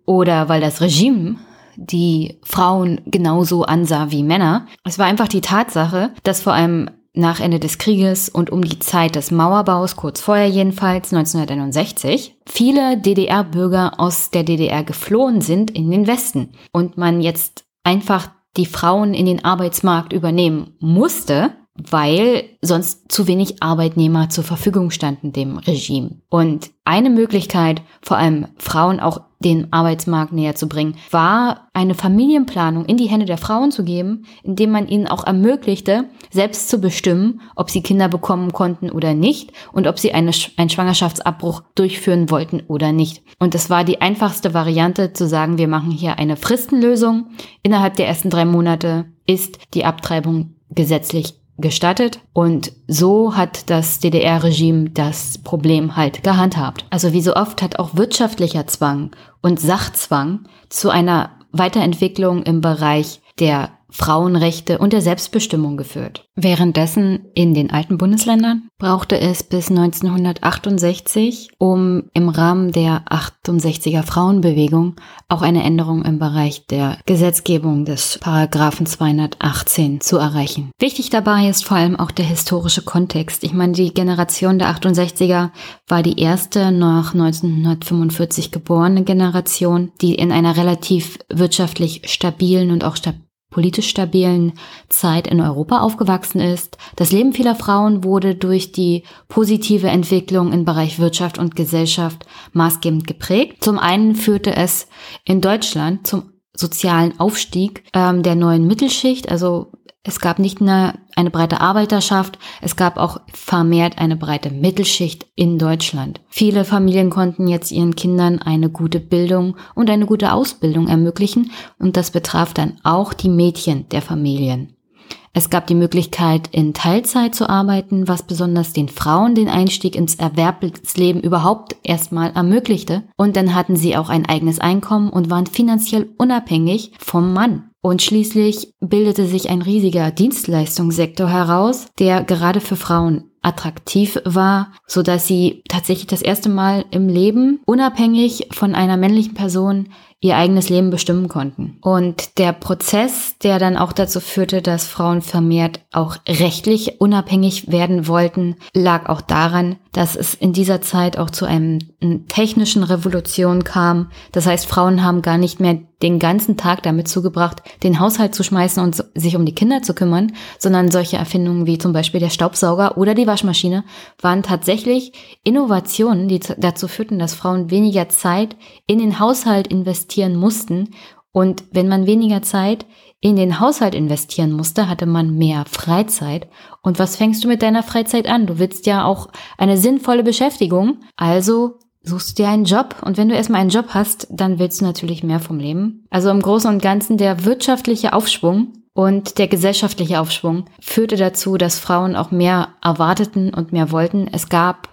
oder weil das Regime die Frauen genauso ansah wie Männer. Es war einfach die Tatsache, dass vor allem nach Ende des Krieges und um die Zeit des Mauerbaus, kurz vorher jedenfalls, 1961, viele DDR-Bürger aus der DDR geflohen sind in den Westen. Und man jetzt einfach die Frauen in den Arbeitsmarkt übernehmen musste, weil sonst zu wenig Arbeitnehmer zur Verfügung standen dem Regime. Und eine Möglichkeit, vor allem Frauen auch den Arbeitsmarkt näher zu bringen, war eine Familienplanung in die Hände der Frauen zu geben, indem man ihnen auch ermöglichte, selbst zu bestimmen, ob sie Kinder bekommen konnten oder nicht und ob sie eine, einen Schwangerschaftsabbruch durchführen wollten oder nicht. Und es war die einfachste Variante zu sagen, wir machen hier eine Fristenlösung. Innerhalb der ersten drei Monate ist die Abtreibung gesetzlich gestattet und so hat das DDR-Regime das Problem halt gehandhabt. Also wie so oft hat auch wirtschaftlicher Zwang und Sachzwang zu einer Weiterentwicklung im Bereich der Frauenrechte und der Selbstbestimmung geführt. Währenddessen in den alten Bundesländern brauchte es bis 1968, um im Rahmen der 68er Frauenbewegung auch eine Änderung im Bereich der Gesetzgebung des Paragraphen 218 zu erreichen. Wichtig dabei ist vor allem auch der historische Kontext. Ich meine, die Generation der 68er war die erste nach 1945 geborene Generation, die in einer relativ wirtschaftlich stabilen und auch stabilen politisch stabilen Zeit in Europa aufgewachsen ist. Das Leben vieler Frauen wurde durch die positive Entwicklung im Bereich Wirtschaft und Gesellschaft maßgebend geprägt. Zum einen führte es in Deutschland zum sozialen Aufstieg ähm, der neuen Mittelschicht, also es gab nicht nur eine breite Arbeiterschaft, es gab auch vermehrt eine breite Mittelschicht in Deutschland. Viele Familien konnten jetzt ihren Kindern eine gute Bildung und eine gute Ausbildung ermöglichen und das betraf dann auch die Mädchen der Familien. Es gab die Möglichkeit, in Teilzeit zu arbeiten, was besonders den Frauen den Einstieg ins Erwerbsleben überhaupt erstmal ermöglichte. Und dann hatten sie auch ein eigenes Einkommen und waren finanziell unabhängig vom Mann. Und schließlich bildete sich ein riesiger Dienstleistungssektor heraus, der gerade für Frauen attraktiv war, so dass sie tatsächlich das erste Mal im Leben unabhängig von einer männlichen Person ihr eigenes Leben bestimmen konnten. Und der Prozess, der dann auch dazu führte, dass Frauen vermehrt auch rechtlich unabhängig werden wollten, lag auch daran, dass es in dieser Zeit auch zu einem technischen Revolution kam. Das heißt, Frauen haben gar nicht mehr den ganzen Tag damit zugebracht, den Haushalt zu schmeißen und sich um die Kinder zu kümmern, sondern solche Erfindungen wie zum Beispiel der Staubsauger oder die Waschmaschine waren tatsächlich Innovationen, die dazu führten, dass Frauen weniger Zeit in den Haushalt investieren mussten. Und wenn man weniger Zeit in den Haushalt investieren musste, hatte man mehr Freizeit. Und was fängst du mit deiner Freizeit an? Du willst ja auch eine sinnvolle Beschäftigung. Also suchst du dir einen Job und wenn du erstmal einen Job hast, dann willst du natürlich mehr vom Leben. Also im Großen und Ganzen der wirtschaftliche Aufschwung und der gesellschaftliche Aufschwung führte dazu, dass Frauen auch mehr erwarteten und mehr wollten. Es gab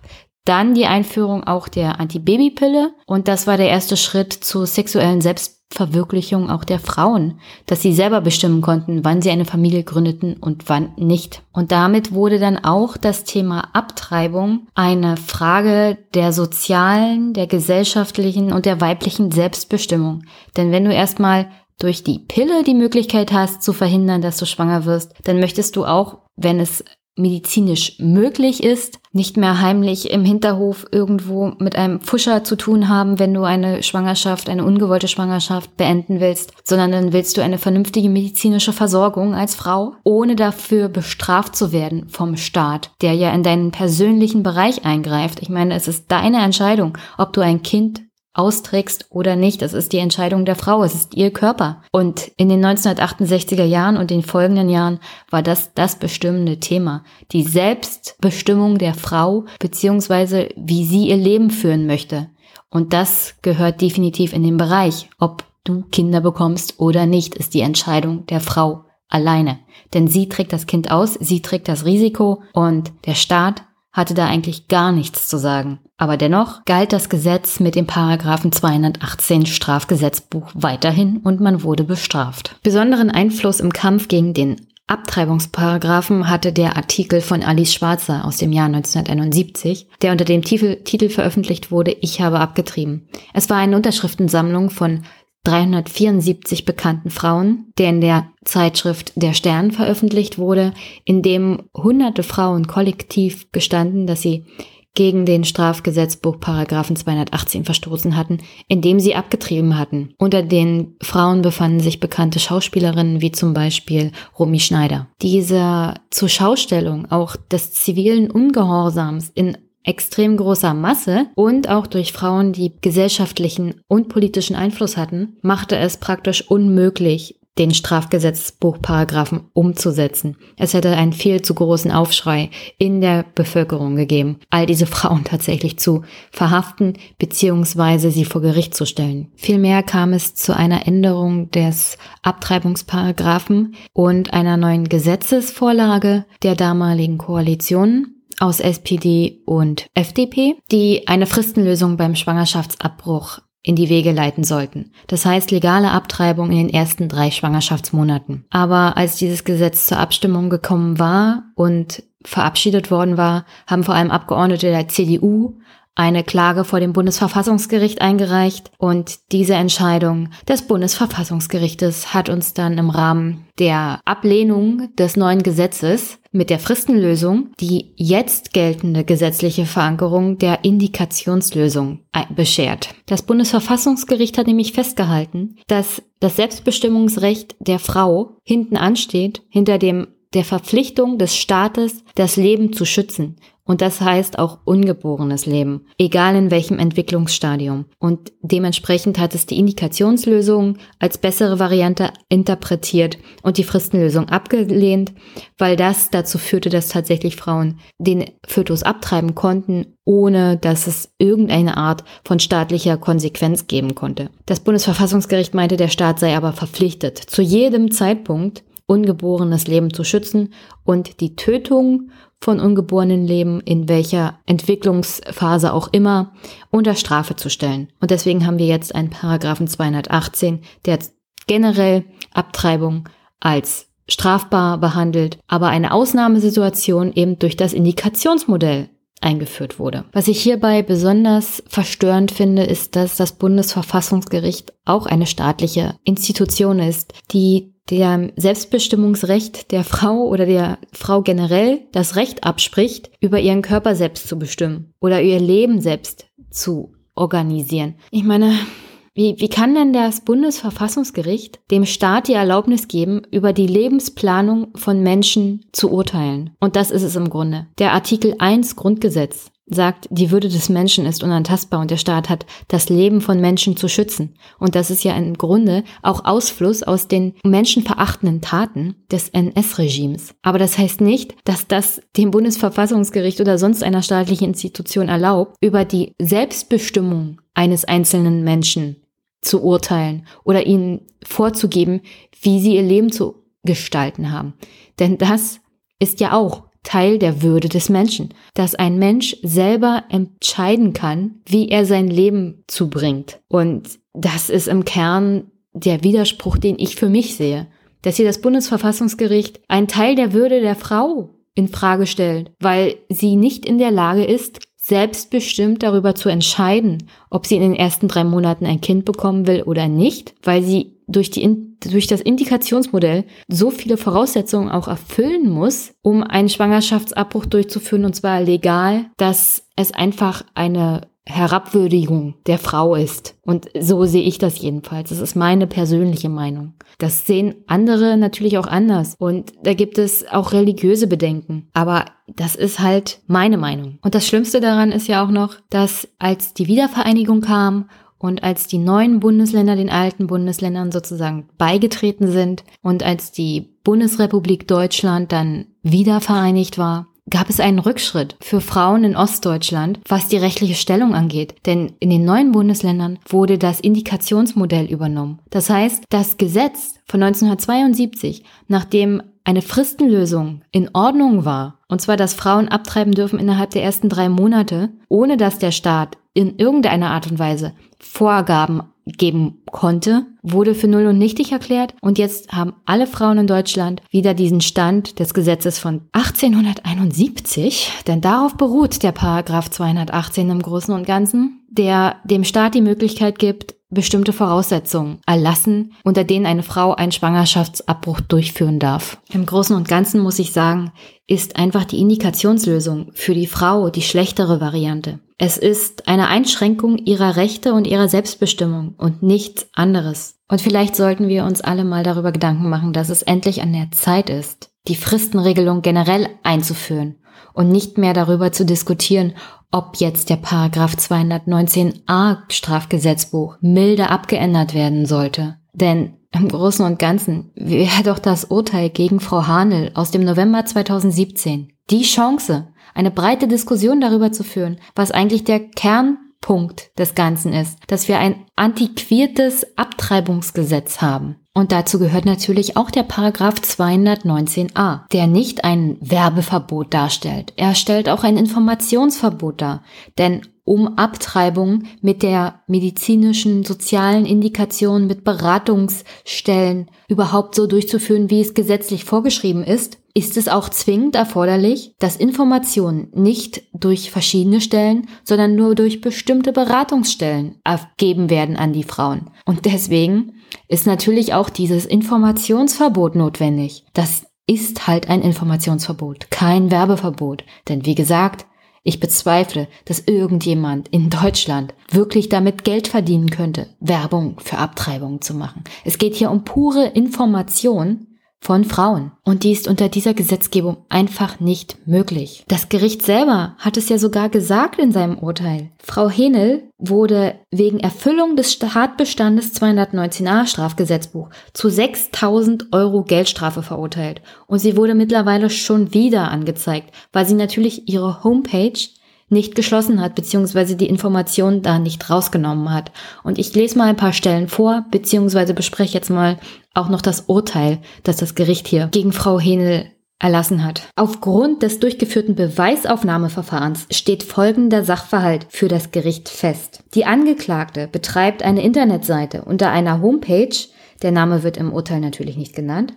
dann die Einführung auch der Antibabypille und das war der erste Schritt zur sexuellen Selbst Verwirklichung auch der Frauen, dass sie selber bestimmen konnten, wann sie eine Familie gründeten und wann nicht. Und damit wurde dann auch das Thema Abtreibung eine Frage der sozialen, der gesellschaftlichen und der weiblichen Selbstbestimmung. Denn wenn du erstmal durch die Pille die Möglichkeit hast zu verhindern, dass du schwanger wirst, dann möchtest du auch, wenn es medizinisch möglich ist, nicht mehr heimlich im Hinterhof irgendwo mit einem Pfuscher zu tun haben, wenn du eine Schwangerschaft, eine ungewollte Schwangerschaft beenden willst, sondern dann willst du eine vernünftige medizinische Versorgung als Frau, ohne dafür bestraft zu werden vom Staat, der ja in deinen persönlichen Bereich eingreift. Ich meine, es ist deine Entscheidung, ob du ein Kind austrägst oder nicht. Das ist die Entscheidung der Frau. Es ist ihr Körper. Und in den 1968er Jahren und den folgenden Jahren war das das bestimmende Thema. Die Selbstbestimmung der Frau beziehungsweise wie sie ihr Leben führen möchte. Und das gehört definitiv in den Bereich, ob du Kinder bekommst oder nicht, ist die Entscheidung der Frau alleine. Denn sie trägt das Kind aus, sie trägt das Risiko und der Staat hatte da eigentlich gar nichts zu sagen. Aber dennoch galt das Gesetz mit dem Paragraphen 218 Strafgesetzbuch weiterhin und man wurde bestraft. Besonderen Einfluss im Kampf gegen den Abtreibungsparagraphen hatte der Artikel von Alice Schwarzer aus dem Jahr 1971, der unter dem Titel, Titel veröffentlicht wurde, Ich habe abgetrieben. Es war eine Unterschriftensammlung von 374 bekannten Frauen, der in der Zeitschrift Der Stern veröffentlicht wurde, in dem hunderte Frauen kollektiv gestanden, dass sie gegen den Strafgesetzbuch Paragraphen 218 verstoßen hatten, indem sie abgetrieben hatten. Unter den Frauen befanden sich bekannte Schauspielerinnen wie zum Beispiel Romy Schneider. Diese Zurschaustellung auch des zivilen Ungehorsams in extrem großer Masse und auch durch Frauen, die gesellschaftlichen und politischen Einfluss hatten, machte es praktisch unmöglich, den Strafgesetzbuchparagraphen umzusetzen. Es hätte einen viel zu großen Aufschrei in der Bevölkerung gegeben, all diese Frauen tatsächlich zu verhaften bzw. sie vor Gericht zu stellen. Vielmehr kam es zu einer Änderung des Abtreibungsparagraphen und einer neuen Gesetzesvorlage der damaligen Koalition aus SPD und FDP, die eine Fristenlösung beim Schwangerschaftsabbruch in die Wege leiten sollten. Das heißt legale Abtreibung in den ersten drei Schwangerschaftsmonaten. Aber als dieses Gesetz zur Abstimmung gekommen war und verabschiedet worden war, haben vor allem Abgeordnete der CDU eine Klage vor dem Bundesverfassungsgericht eingereicht und diese Entscheidung des Bundesverfassungsgerichtes hat uns dann im Rahmen der Ablehnung des neuen Gesetzes mit der Fristenlösung die jetzt geltende gesetzliche Verankerung der Indikationslösung beschert. Das Bundesverfassungsgericht hat nämlich festgehalten, dass das Selbstbestimmungsrecht der Frau hinten ansteht, hinter dem der Verpflichtung des Staates, das Leben zu schützen und das heißt auch ungeborenes Leben, egal in welchem Entwicklungsstadium. Und dementsprechend hat es die Indikationslösung als bessere Variante interpretiert und die Fristenlösung abgelehnt, weil das dazu führte, dass tatsächlich Frauen den Fötus abtreiben konnten, ohne dass es irgendeine Art von staatlicher Konsequenz geben konnte. Das Bundesverfassungsgericht meinte, der Staat sei aber verpflichtet, zu jedem Zeitpunkt ungeborenes Leben zu schützen und die Tötung von ungeborenen Leben, in welcher Entwicklungsphase auch immer, unter Strafe zu stellen. Und deswegen haben wir jetzt einen Paragraphen 218, der generell Abtreibung als strafbar behandelt, aber eine Ausnahmesituation eben durch das Indikationsmodell eingeführt wurde. Was ich hierbei besonders verstörend finde, ist, dass das Bundesverfassungsgericht auch eine staatliche Institution ist, die der Selbstbestimmungsrecht der Frau oder der Frau generell das Recht abspricht, über ihren Körper selbst zu bestimmen oder ihr Leben selbst zu organisieren. Ich meine, wie, wie kann denn das Bundesverfassungsgericht dem Staat die Erlaubnis geben, über die Lebensplanung von Menschen zu urteilen? Und das ist es im Grunde. Der Artikel 1 Grundgesetz sagt, die Würde des Menschen ist unantastbar und der Staat hat das Leben von Menschen zu schützen. Und das ist ja im Grunde auch Ausfluss aus den menschenverachtenden Taten des NS-Regimes. Aber das heißt nicht, dass das dem Bundesverfassungsgericht oder sonst einer staatlichen Institution erlaubt, über die Selbstbestimmung eines einzelnen Menschen zu urteilen oder ihnen vorzugeben, wie sie ihr Leben zu gestalten haben. Denn das ist ja auch Teil der Würde des Menschen, dass ein Mensch selber entscheiden kann, wie er sein Leben zubringt. Und das ist im Kern der Widerspruch, den ich für mich sehe, dass hier das Bundesverfassungsgericht einen Teil der Würde der Frau in Frage stellt, weil sie nicht in der Lage ist, selbstbestimmt darüber zu entscheiden, ob sie in den ersten drei Monaten ein Kind bekommen will oder nicht, weil sie durch, die, durch das Indikationsmodell so viele Voraussetzungen auch erfüllen muss, um einen Schwangerschaftsabbruch durchzuführen, und zwar legal, dass es einfach eine Herabwürdigung der Frau ist. Und so sehe ich das jedenfalls. Das ist meine persönliche Meinung. Das sehen andere natürlich auch anders. Und da gibt es auch religiöse Bedenken. Aber das ist halt meine Meinung. Und das Schlimmste daran ist ja auch noch, dass als die Wiedervereinigung kam und als die neuen Bundesländer den alten Bundesländern sozusagen beigetreten sind und als die Bundesrepublik Deutschland dann wieder vereinigt war, gab es einen Rückschritt für Frauen in Ostdeutschland, was die rechtliche Stellung angeht. Denn in den neuen Bundesländern wurde das Indikationsmodell übernommen. Das heißt, das Gesetz von 1972, nachdem eine Fristenlösung in Ordnung war, und zwar, dass Frauen abtreiben dürfen innerhalb der ersten drei Monate, ohne dass der Staat in irgendeiner Art und Weise Vorgaben geben konnte, wurde für null und nichtig erklärt. Und jetzt haben alle Frauen in Deutschland wieder diesen Stand des Gesetzes von 1871, denn darauf beruht der Paragraph 218 im Großen und Ganzen, der dem Staat die Möglichkeit gibt, bestimmte Voraussetzungen erlassen, unter denen eine Frau einen Schwangerschaftsabbruch durchführen darf. Im Großen und Ganzen muss ich sagen, ist einfach die Indikationslösung für die Frau die schlechtere Variante. Es ist eine Einschränkung ihrer Rechte und ihrer Selbstbestimmung und nichts anderes. Und vielleicht sollten wir uns alle mal darüber Gedanken machen, dass es endlich an der Zeit ist, die Fristenregelung generell einzuführen und nicht mehr darüber zu diskutieren, ob jetzt der Paragraph 219a Strafgesetzbuch milde abgeändert werden sollte. Denn im Großen und Ganzen wäre doch das Urteil gegen Frau Hanel aus dem November 2017 die Chance, eine breite Diskussion darüber zu führen, was eigentlich der Kernpunkt des Ganzen ist, dass wir ein antiquiertes Abtreibungsgesetz haben. Und dazu gehört natürlich auch der Paragraph 219a, der nicht ein Werbeverbot darstellt. Er stellt auch ein Informationsverbot dar. Denn um Abtreibung mit der medizinischen, sozialen Indikation, mit Beratungsstellen überhaupt so durchzuführen, wie es gesetzlich vorgeschrieben ist, ist es auch zwingend erforderlich, dass Informationen nicht durch verschiedene Stellen, sondern nur durch bestimmte Beratungsstellen abgeben werden an die Frauen. Und deswegen ist natürlich auch dieses Informationsverbot notwendig. Das ist halt ein Informationsverbot, kein Werbeverbot. Denn wie gesagt, ich bezweifle, dass irgendjemand in Deutschland wirklich damit Geld verdienen könnte, Werbung für Abtreibungen zu machen. Es geht hier um pure Information von Frauen. Und die ist unter dieser Gesetzgebung einfach nicht möglich. Das Gericht selber hat es ja sogar gesagt in seinem Urteil. Frau Henel wurde wegen Erfüllung des Tatbestandes 219a Strafgesetzbuch zu 6000 Euro Geldstrafe verurteilt. Und sie wurde mittlerweile schon wieder angezeigt, weil sie natürlich ihre Homepage nicht geschlossen hat, beziehungsweise die Information da nicht rausgenommen hat. Und ich lese mal ein paar Stellen vor, beziehungsweise bespreche jetzt mal auch noch das Urteil, das das Gericht hier gegen Frau Henel erlassen hat. Aufgrund des durchgeführten Beweisaufnahmeverfahrens steht folgender Sachverhalt für das Gericht fest. Die Angeklagte betreibt eine Internetseite unter einer Homepage, der Name wird im Urteil natürlich nicht genannt.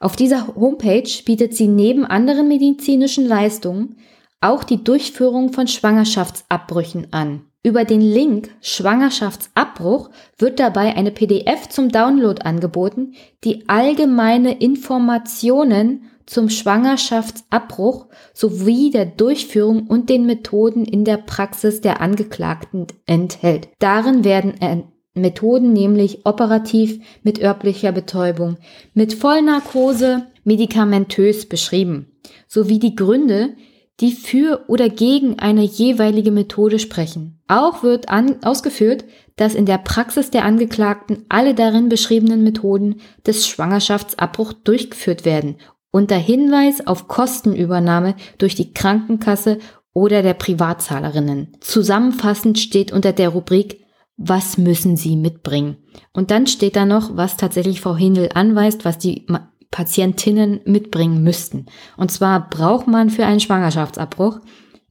Auf dieser Homepage bietet sie neben anderen medizinischen Leistungen auch die Durchführung von Schwangerschaftsabbrüchen an. Über den Link Schwangerschaftsabbruch wird dabei eine PDF zum Download angeboten, die allgemeine Informationen zum Schwangerschaftsabbruch sowie der Durchführung und den Methoden in der Praxis der Angeklagten enthält. Darin werden äh, Methoden nämlich operativ mit örtlicher Betäubung, mit Vollnarkose, medikamentös beschrieben, sowie die Gründe, die für oder gegen eine jeweilige Methode sprechen. Auch wird an, ausgeführt, dass in der Praxis der Angeklagten alle darin beschriebenen Methoden des Schwangerschaftsabbruchs durchgeführt werden, unter Hinweis auf Kostenübernahme durch die Krankenkasse oder der Privatzahlerinnen. Zusammenfassend steht unter der Rubrik was müssen Sie mitbringen? Und dann steht da noch, was tatsächlich Frau Hindel anweist, was die Patientinnen mitbringen müssten. Und zwar braucht man für einen Schwangerschaftsabbruch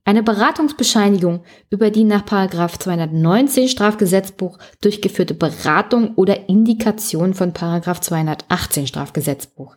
eine Beratungsbescheinigung über die nach 219 Strafgesetzbuch durchgeführte Beratung oder Indikation von 218 Strafgesetzbuch.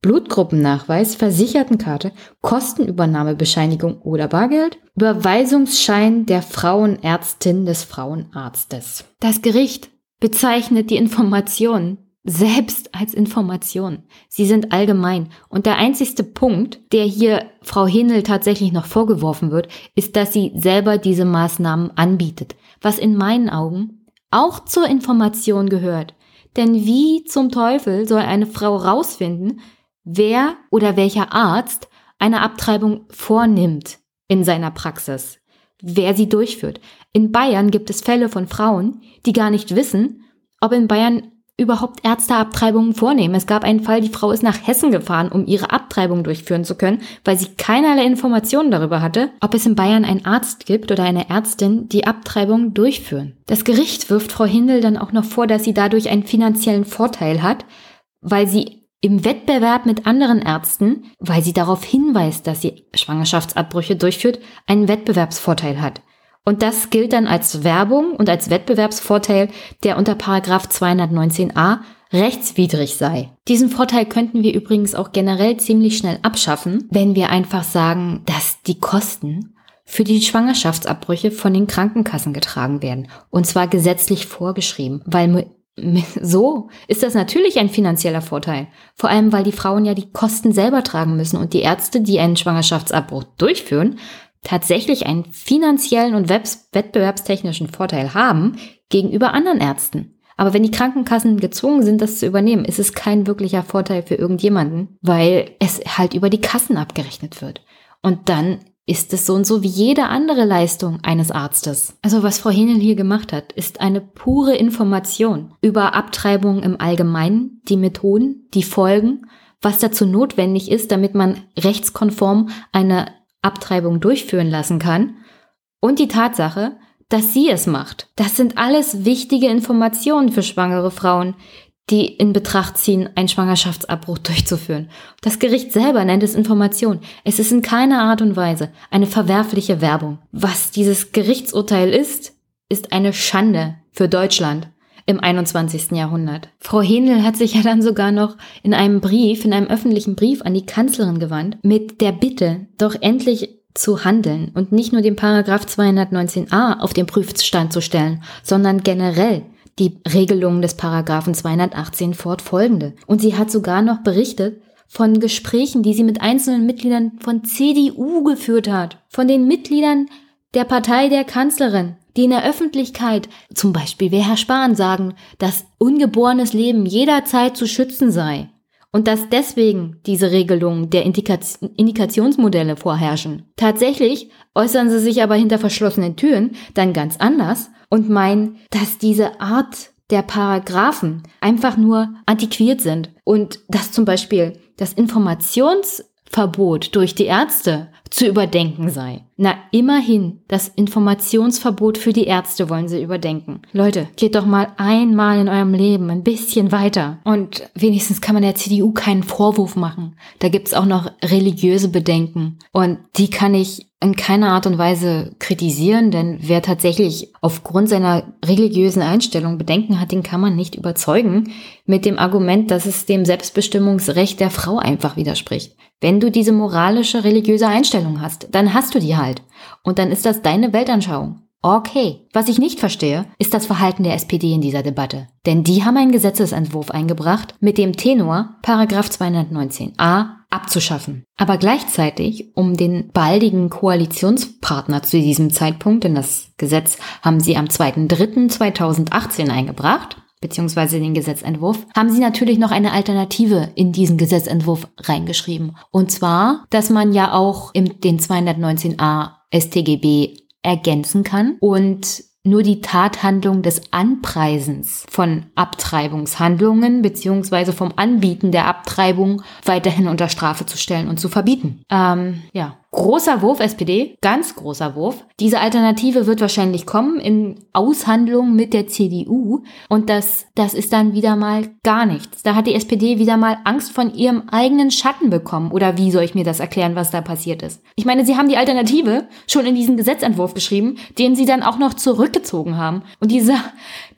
Blutgruppennachweis, Versichertenkarte, Kostenübernahmebescheinigung oder Bargeld, Überweisungsschein der Frauenärztin des Frauenarztes. Das Gericht bezeichnet die Informationen selbst als Information. Sie sind allgemein. Und der einzigste Punkt, der hier Frau Hinel tatsächlich noch vorgeworfen wird, ist, dass sie selber diese Maßnahmen anbietet. Was in meinen Augen auch zur Information gehört. Denn wie zum Teufel soll eine Frau rausfinden, wer oder welcher Arzt eine Abtreibung vornimmt in seiner Praxis? Wer sie durchführt? In Bayern gibt es Fälle von Frauen, die gar nicht wissen, ob in Bayern überhaupt Ärzteabtreibungen vornehmen. Es gab einen Fall, die Frau ist nach Hessen gefahren, um ihre Abtreibung durchführen zu können, weil sie keinerlei Informationen darüber hatte, ob es in Bayern einen Arzt gibt oder eine Ärztin, die Abtreibung durchführen. Das Gericht wirft Frau Hindel dann auch noch vor, dass sie dadurch einen finanziellen Vorteil hat, weil sie im Wettbewerb mit anderen Ärzten, weil sie darauf hinweist, dass sie Schwangerschaftsabbrüche durchführt, einen Wettbewerbsvorteil hat. Und das gilt dann als Werbung und als Wettbewerbsvorteil, der unter Paragraph 219a rechtswidrig sei. Diesen Vorteil könnten wir übrigens auch generell ziemlich schnell abschaffen, wenn wir einfach sagen, dass die Kosten für die Schwangerschaftsabbrüche von den Krankenkassen getragen werden. Und zwar gesetzlich vorgeschrieben, weil so ist das natürlich ein finanzieller Vorteil. Vor allem, weil die Frauen ja die Kosten selber tragen müssen und die Ärzte, die einen Schwangerschaftsabbruch durchführen, tatsächlich einen finanziellen und wettbewerbstechnischen Vorteil haben gegenüber anderen Ärzten. Aber wenn die Krankenkassen gezwungen sind, das zu übernehmen, ist es kein wirklicher Vorteil für irgendjemanden, weil es halt über die Kassen abgerechnet wird. Und dann ist es so und so wie jede andere Leistung eines Arztes. Also was Frau Henel hier gemacht hat, ist eine pure Information über Abtreibungen im Allgemeinen, die Methoden, die Folgen, was dazu notwendig ist, damit man rechtskonform eine Abtreibung durchführen lassen kann und die Tatsache, dass sie es macht. Das sind alles wichtige Informationen für schwangere Frauen, die in Betracht ziehen, einen Schwangerschaftsabbruch durchzuführen. Das Gericht selber nennt es Information. Es ist in keiner Art und Weise eine verwerfliche Werbung. Was dieses Gerichtsurteil ist, ist eine Schande für Deutschland im 21. Jahrhundert. Frau Händel hat sich ja dann sogar noch in einem Brief, in einem öffentlichen Brief an die Kanzlerin gewandt, mit der Bitte, doch endlich zu handeln und nicht nur den Paragraph 219a auf den Prüfstand zu stellen, sondern generell die Regelungen des Paragraphen 218 fortfolgende. Und sie hat sogar noch berichtet von Gesprächen, die sie mit einzelnen Mitgliedern von CDU geführt hat, von den Mitgliedern der Partei der Kanzlerin, die in der Öffentlichkeit, zum Beispiel wie Herr Spahn, sagen, dass ungeborenes Leben jederzeit zu schützen sei und dass deswegen diese Regelungen der Indikationsmodelle vorherrschen. Tatsächlich äußern sie sich aber hinter verschlossenen Türen dann ganz anders und meinen, dass diese Art der Paragraphen einfach nur antiquiert sind und dass zum Beispiel das Informationsverbot durch die Ärzte zu überdenken sei. Na, immerhin, das Informationsverbot für die Ärzte wollen sie überdenken. Leute, geht doch mal einmal in eurem Leben ein bisschen weiter. Und wenigstens kann man der CDU keinen Vorwurf machen. Da gibt's auch noch religiöse Bedenken. Und die kann ich in keiner Art und Weise kritisieren, denn wer tatsächlich aufgrund seiner religiösen Einstellung Bedenken hat, den kann man nicht überzeugen mit dem Argument, dass es dem Selbstbestimmungsrecht der Frau einfach widerspricht. Wenn du diese moralische, religiöse Einstellung hast, dann hast du die halt. Und dann ist das deine Weltanschauung. Okay. Was ich nicht verstehe, ist das Verhalten der SPD in dieser Debatte. Denn die haben einen Gesetzesentwurf eingebracht mit dem Tenor, Paragraph 219a abzuschaffen. Aber gleichzeitig, um den baldigen Koalitionspartner zu diesem Zeitpunkt, denn das Gesetz haben sie am 2.3.2018 eingebracht, beziehungsweise den Gesetzentwurf, haben sie natürlich noch eine Alternative in diesen Gesetzentwurf reingeschrieben. Und zwar, dass man ja auch im den 219a StGB ergänzen kann und nur die Tathandlung des Anpreisens von Abtreibungshandlungen beziehungsweise vom Anbieten der Abtreibung weiterhin unter Strafe zu stellen und zu verbieten. Ähm, ja, Großer Wurf SPD, ganz großer Wurf. Diese Alternative wird wahrscheinlich kommen in Aushandlungen mit der CDU und das, das ist dann wieder mal gar nichts. Da hat die SPD wieder mal Angst von ihrem eigenen Schatten bekommen. Oder wie soll ich mir das erklären, was da passiert ist? Ich meine, sie haben die Alternative schon in diesen Gesetzentwurf geschrieben, den sie dann auch noch zurückgezogen haben. Und diese,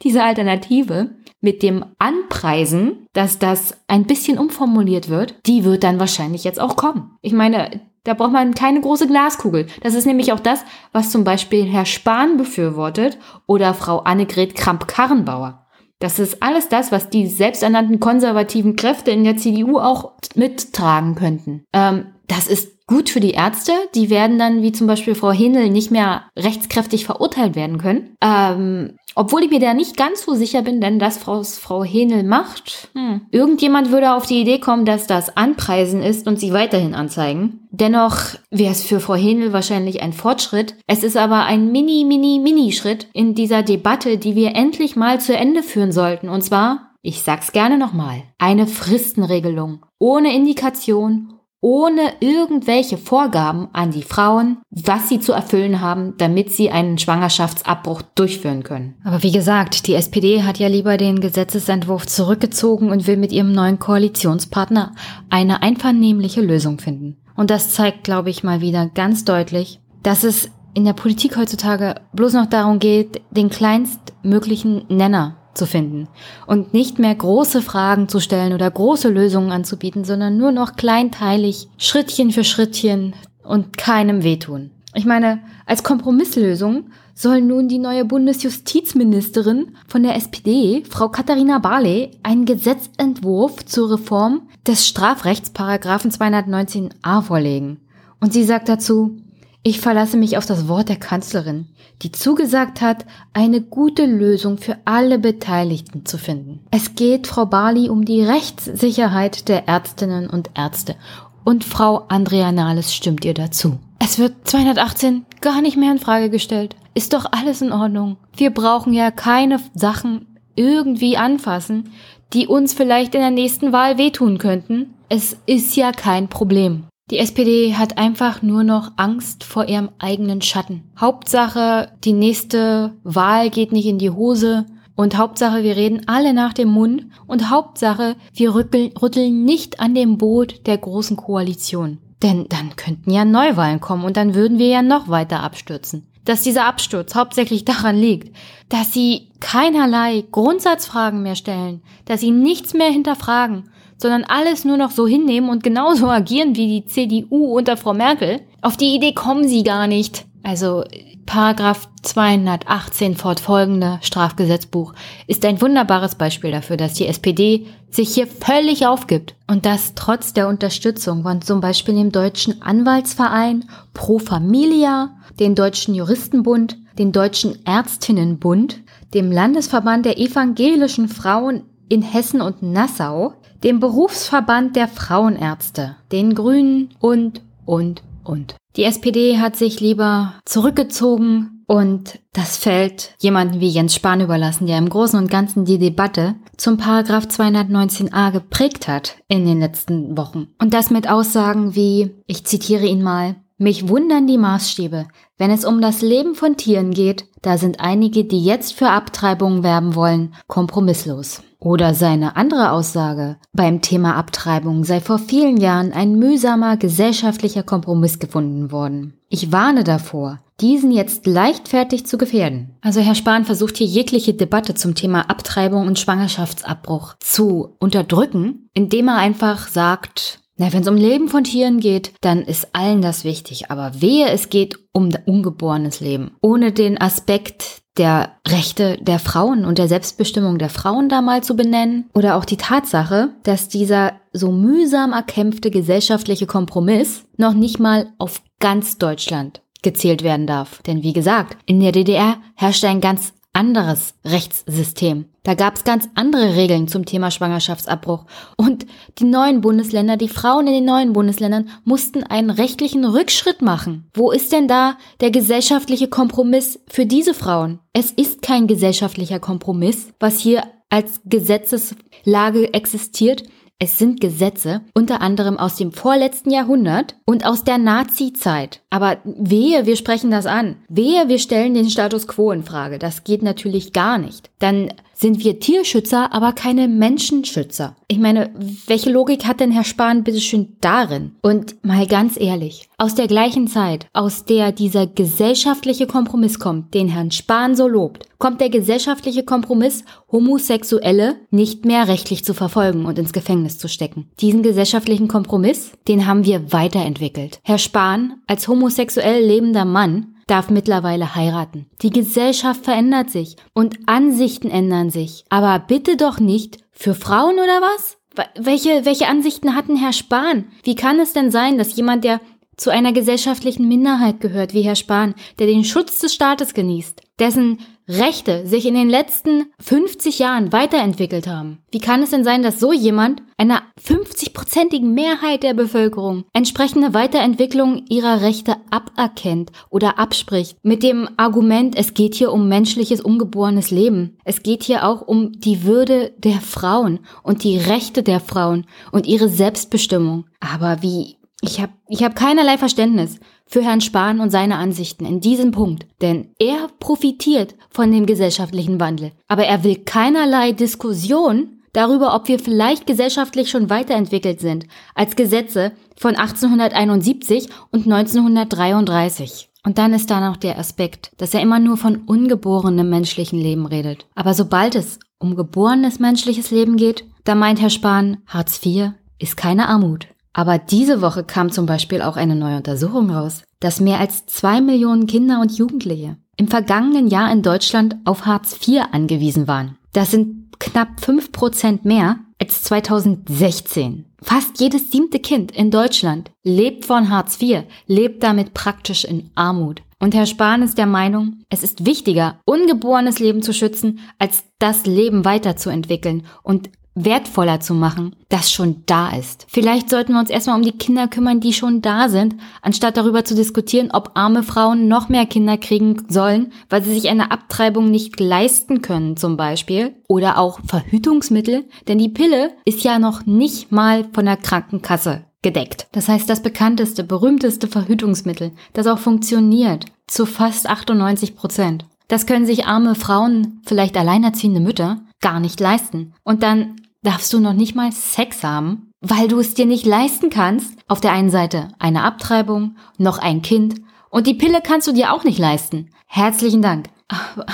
diese Alternative mit dem Anpreisen, dass das ein bisschen umformuliert wird, die wird dann wahrscheinlich jetzt auch kommen. Ich meine, da braucht man keine große Glaskugel. Das ist nämlich auch das, was zum Beispiel Herr Spahn befürwortet oder Frau Annegret Kramp-Karrenbauer. Das ist alles das, was die selbsternannten konservativen Kräfte in der CDU auch mittragen könnten. Ähm, das ist gut für die Ärzte. Die werden dann, wie zum Beispiel Frau Hinel, nicht mehr rechtskräftig verurteilt werden können. Ähm, obwohl ich mir da nicht ganz so sicher bin, denn das Frau, Frau Henel macht, hm. irgendjemand würde auf die Idee kommen, dass das Anpreisen ist und sie weiterhin anzeigen. Dennoch wäre es für Frau Henel wahrscheinlich ein Fortschritt. Es ist aber ein mini, mini, mini Schritt in dieser Debatte, die wir endlich mal zu Ende führen sollten. Und zwar, ich sag's gerne nochmal, eine Fristenregelung ohne Indikation, ohne irgendwelche Vorgaben an die Frauen, was sie zu erfüllen haben, damit sie einen Schwangerschaftsabbruch durchführen können. Aber wie gesagt, die SPD hat ja lieber den Gesetzesentwurf zurückgezogen und will mit ihrem neuen Koalitionspartner eine einvernehmliche Lösung finden. Und das zeigt, glaube ich, mal wieder ganz deutlich, dass es in der Politik heutzutage bloß noch darum geht, den kleinstmöglichen Nenner zu finden und nicht mehr große Fragen zu stellen oder große Lösungen anzubieten, sondern nur noch kleinteilig, Schrittchen für Schrittchen und keinem wehtun. Ich meine, als Kompromisslösung soll nun die neue Bundesjustizministerin von der SPD, Frau Katharina Barley, einen Gesetzentwurf zur Reform des Strafrechts Paragraphen 219a vorlegen. Und sie sagt dazu, ich verlasse mich auf das Wort der Kanzlerin, die zugesagt hat, eine gute Lösung für alle Beteiligten zu finden. Es geht Frau Barley um die Rechtssicherheit der Ärztinnen und Ärzte und Frau Andrea Nahles stimmt ihr dazu. Es wird 218 gar nicht mehr in Frage gestellt. Ist doch alles in Ordnung. Wir brauchen ja keine Sachen irgendwie anfassen, die uns vielleicht in der nächsten Wahl wehtun könnten. Es ist ja kein Problem. Die SPD hat einfach nur noch Angst vor ihrem eigenen Schatten. Hauptsache, die nächste Wahl geht nicht in die Hose. Und Hauptsache, wir reden alle nach dem Mund. Und Hauptsache, wir rütteln, rütteln nicht an dem Boot der großen Koalition. Denn dann könnten ja Neuwahlen kommen und dann würden wir ja noch weiter abstürzen. Dass dieser Absturz hauptsächlich daran liegt, dass sie keinerlei Grundsatzfragen mehr stellen, dass sie nichts mehr hinterfragen sondern alles nur noch so hinnehmen und genauso agieren wie die CDU unter Frau Merkel. Auf die Idee kommen sie gar nicht. Also Paragraph 218 fortfolgende Strafgesetzbuch ist ein wunderbares Beispiel dafür, dass die SPD sich hier völlig aufgibt und das trotz der Unterstützung von zum Beispiel dem Deutschen Anwaltsverein Pro Familia, den Deutschen Juristenbund, den Deutschen Ärztinnenbund, dem Landesverband der evangelischen Frauen in Hessen und Nassau, dem Berufsverband der Frauenärzte, den Grünen und, und, und. Die SPD hat sich lieber zurückgezogen und das Feld jemanden wie Jens Spahn überlassen, der im Großen und Ganzen die Debatte zum Paragraph 219a geprägt hat in den letzten Wochen. Und das mit Aussagen wie, ich zitiere ihn mal, mich wundern die Maßstäbe. Wenn es um das Leben von Tieren geht, da sind einige, die jetzt für Abtreibungen werben wollen, kompromisslos. Oder seine andere Aussage, beim Thema Abtreibung sei vor vielen Jahren ein mühsamer gesellschaftlicher Kompromiss gefunden worden. Ich warne davor, diesen jetzt leichtfertig zu gefährden. Also Herr Spahn versucht hier jegliche Debatte zum Thema Abtreibung und Schwangerschaftsabbruch zu unterdrücken, indem er einfach sagt, na, wenn es um Leben von Tieren geht, dann ist allen das wichtig. Aber wehe, es geht um ungeborenes Leben. Ohne den Aspekt der Rechte der Frauen und der Selbstbestimmung der Frauen da mal zu benennen. Oder auch die Tatsache, dass dieser so mühsam erkämpfte gesellschaftliche Kompromiss noch nicht mal auf ganz Deutschland gezählt werden darf. Denn wie gesagt, in der DDR herrscht ein ganz anderes Rechtssystem. Da gab es ganz andere Regeln zum Thema Schwangerschaftsabbruch. Und die neuen Bundesländer, die Frauen in den neuen Bundesländern mussten einen rechtlichen Rückschritt machen. Wo ist denn da der gesellschaftliche Kompromiss für diese Frauen? Es ist kein gesellschaftlicher Kompromiss, was hier als Gesetzeslage existiert, es sind Gesetze, unter anderem aus dem vorletzten Jahrhundert und aus der Nazi-Zeit. Aber wehe, wir sprechen das an. Wehe, wir stellen den Status quo in Frage. Das geht natürlich gar nicht. Dann sind wir Tierschützer, aber keine Menschenschützer. Ich meine, welche Logik hat denn Herr Spahn bitteschön darin? Und mal ganz ehrlich, aus der gleichen Zeit, aus der dieser gesellschaftliche Kompromiss kommt, den Herrn Spahn so lobt, kommt der gesellschaftliche Kompromiss, Homosexuelle nicht mehr rechtlich zu verfolgen und ins Gefängnis zu stecken. Diesen gesellschaftlichen Kompromiss, den haben wir weiterentwickelt. Herr Spahn als homosexuell lebender Mann darf mittlerweile heiraten. Die Gesellschaft verändert sich und Ansichten ändern sich. Aber bitte doch nicht für Frauen oder was? Welche, welche Ansichten hatten Herr Spahn? Wie kann es denn sein, dass jemand, der zu einer gesellschaftlichen Minderheit gehört, wie Herr Spahn, der den Schutz des Staates genießt, dessen Rechte sich in den letzten 50 Jahren weiterentwickelt haben. Wie kann es denn sein, dass so jemand einer 50-prozentigen Mehrheit der Bevölkerung entsprechende Weiterentwicklung ihrer Rechte aberkennt oder abspricht mit dem Argument, es geht hier um menschliches, ungeborenes Leben. Es geht hier auch um die Würde der Frauen und die Rechte der Frauen und ihre Selbstbestimmung. Aber wie, ich habe ich hab keinerlei Verständnis für Herrn Spahn und seine Ansichten in diesem Punkt, denn er profitiert von dem gesellschaftlichen Wandel. Aber er will keinerlei Diskussion darüber, ob wir vielleicht gesellschaftlich schon weiterentwickelt sind als Gesetze von 1871 und 1933. Und dann ist da noch der Aspekt, dass er immer nur von ungeborenem menschlichen Leben redet. Aber sobald es um geborenes menschliches Leben geht, da meint Herr Spahn, Hartz IV ist keine Armut. Aber diese Woche kam zum Beispiel auch eine neue Untersuchung raus, dass mehr als zwei Millionen Kinder und Jugendliche im vergangenen Jahr in Deutschland auf Hartz IV angewiesen waren. Das sind knapp fünf Prozent mehr als 2016. Fast jedes siebte Kind in Deutschland lebt von Hartz IV, lebt damit praktisch in Armut. Und Herr Spahn ist der Meinung, es ist wichtiger, ungeborenes Leben zu schützen, als das Leben weiterzuentwickeln und wertvoller zu machen, das schon da ist. Vielleicht sollten wir uns erstmal um die Kinder kümmern, die schon da sind, anstatt darüber zu diskutieren, ob arme Frauen noch mehr Kinder kriegen sollen, weil sie sich eine Abtreibung nicht leisten können zum Beispiel. Oder auch Verhütungsmittel, denn die Pille ist ja noch nicht mal von der Krankenkasse gedeckt. Das heißt, das bekannteste, berühmteste Verhütungsmittel, das auch funktioniert, zu fast 98 Prozent. Das können sich arme Frauen, vielleicht alleinerziehende Mütter, gar nicht leisten. Und dann darfst du noch nicht mal Sex haben, weil du es dir nicht leisten kannst. Auf der einen Seite eine Abtreibung, noch ein Kind und die Pille kannst du dir auch nicht leisten. Herzlichen Dank.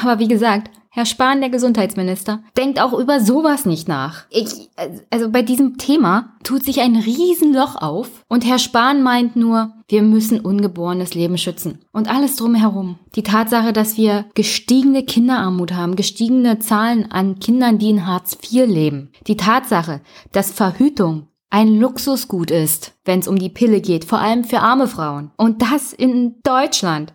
Aber wie gesagt, Herr Spahn, der Gesundheitsminister, denkt auch über sowas nicht nach. Ich, also bei diesem Thema tut sich ein Riesenloch auf und Herr Spahn meint nur, wir müssen ungeborenes Leben schützen. Und alles drumherum. Die Tatsache, dass wir gestiegene Kinderarmut haben, gestiegene Zahlen an Kindern, die in Hartz IV leben. Die Tatsache, dass Verhütung ein Luxusgut ist, wenn es um die Pille geht, vor allem für arme Frauen. Und das in Deutschland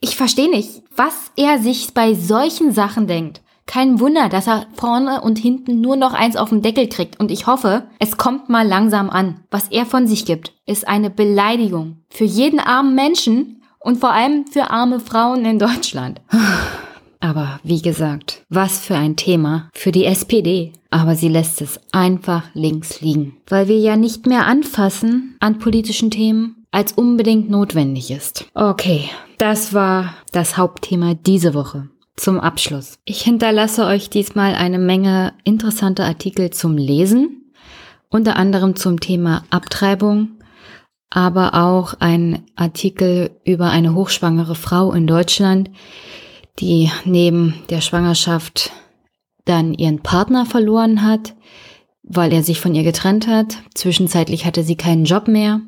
ich verstehe nicht, was er sich bei solchen Sachen denkt. Kein Wunder, dass er vorne und hinten nur noch eins auf den Deckel kriegt. Und ich hoffe, es kommt mal langsam an. Was er von sich gibt, ist eine Beleidigung für jeden armen Menschen und vor allem für arme Frauen in Deutschland. Aber wie gesagt, was für ein Thema für die SPD. Aber sie lässt es einfach links liegen, weil wir ja nicht mehr anfassen an politischen Themen, als unbedingt notwendig ist. Okay, das war das Hauptthema diese Woche. Zum Abschluss. Ich hinterlasse euch diesmal eine Menge interessanter Artikel zum Lesen, unter anderem zum Thema Abtreibung, aber auch ein Artikel über eine hochschwangere Frau in Deutschland, die neben der Schwangerschaft dann ihren Partner verloren hat, weil er sich von ihr getrennt hat. Zwischenzeitlich hatte sie keinen Job mehr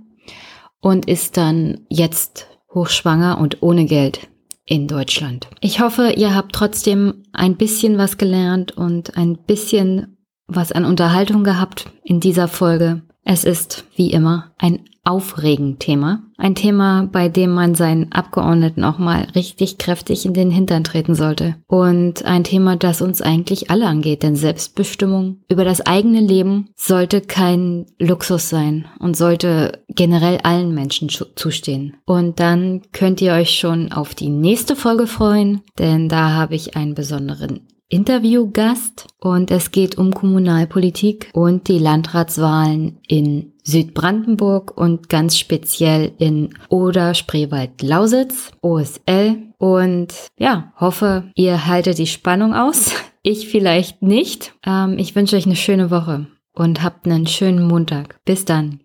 und ist dann jetzt hochschwanger und ohne Geld in Deutschland. Ich hoffe, ihr habt trotzdem ein bisschen was gelernt und ein bisschen was an Unterhaltung gehabt in dieser Folge. Es ist, wie immer, ein aufregend Thema. Ein Thema, bei dem man seinen Abgeordneten auch mal richtig kräftig in den Hintern treten sollte. Und ein Thema, das uns eigentlich alle angeht, denn Selbstbestimmung über das eigene Leben sollte kein Luxus sein und sollte generell allen Menschen zustehen. Und dann könnt ihr euch schon auf die nächste Folge freuen, denn da habe ich einen besonderen Interviewgast und es geht um Kommunalpolitik und die Landratswahlen in Südbrandenburg und ganz speziell in Oder, Spreewald, Lausitz, OSL. Und ja, hoffe, ihr haltet die Spannung aus. Ich vielleicht nicht. Ähm, ich wünsche euch eine schöne Woche und habt einen schönen Montag. Bis dann.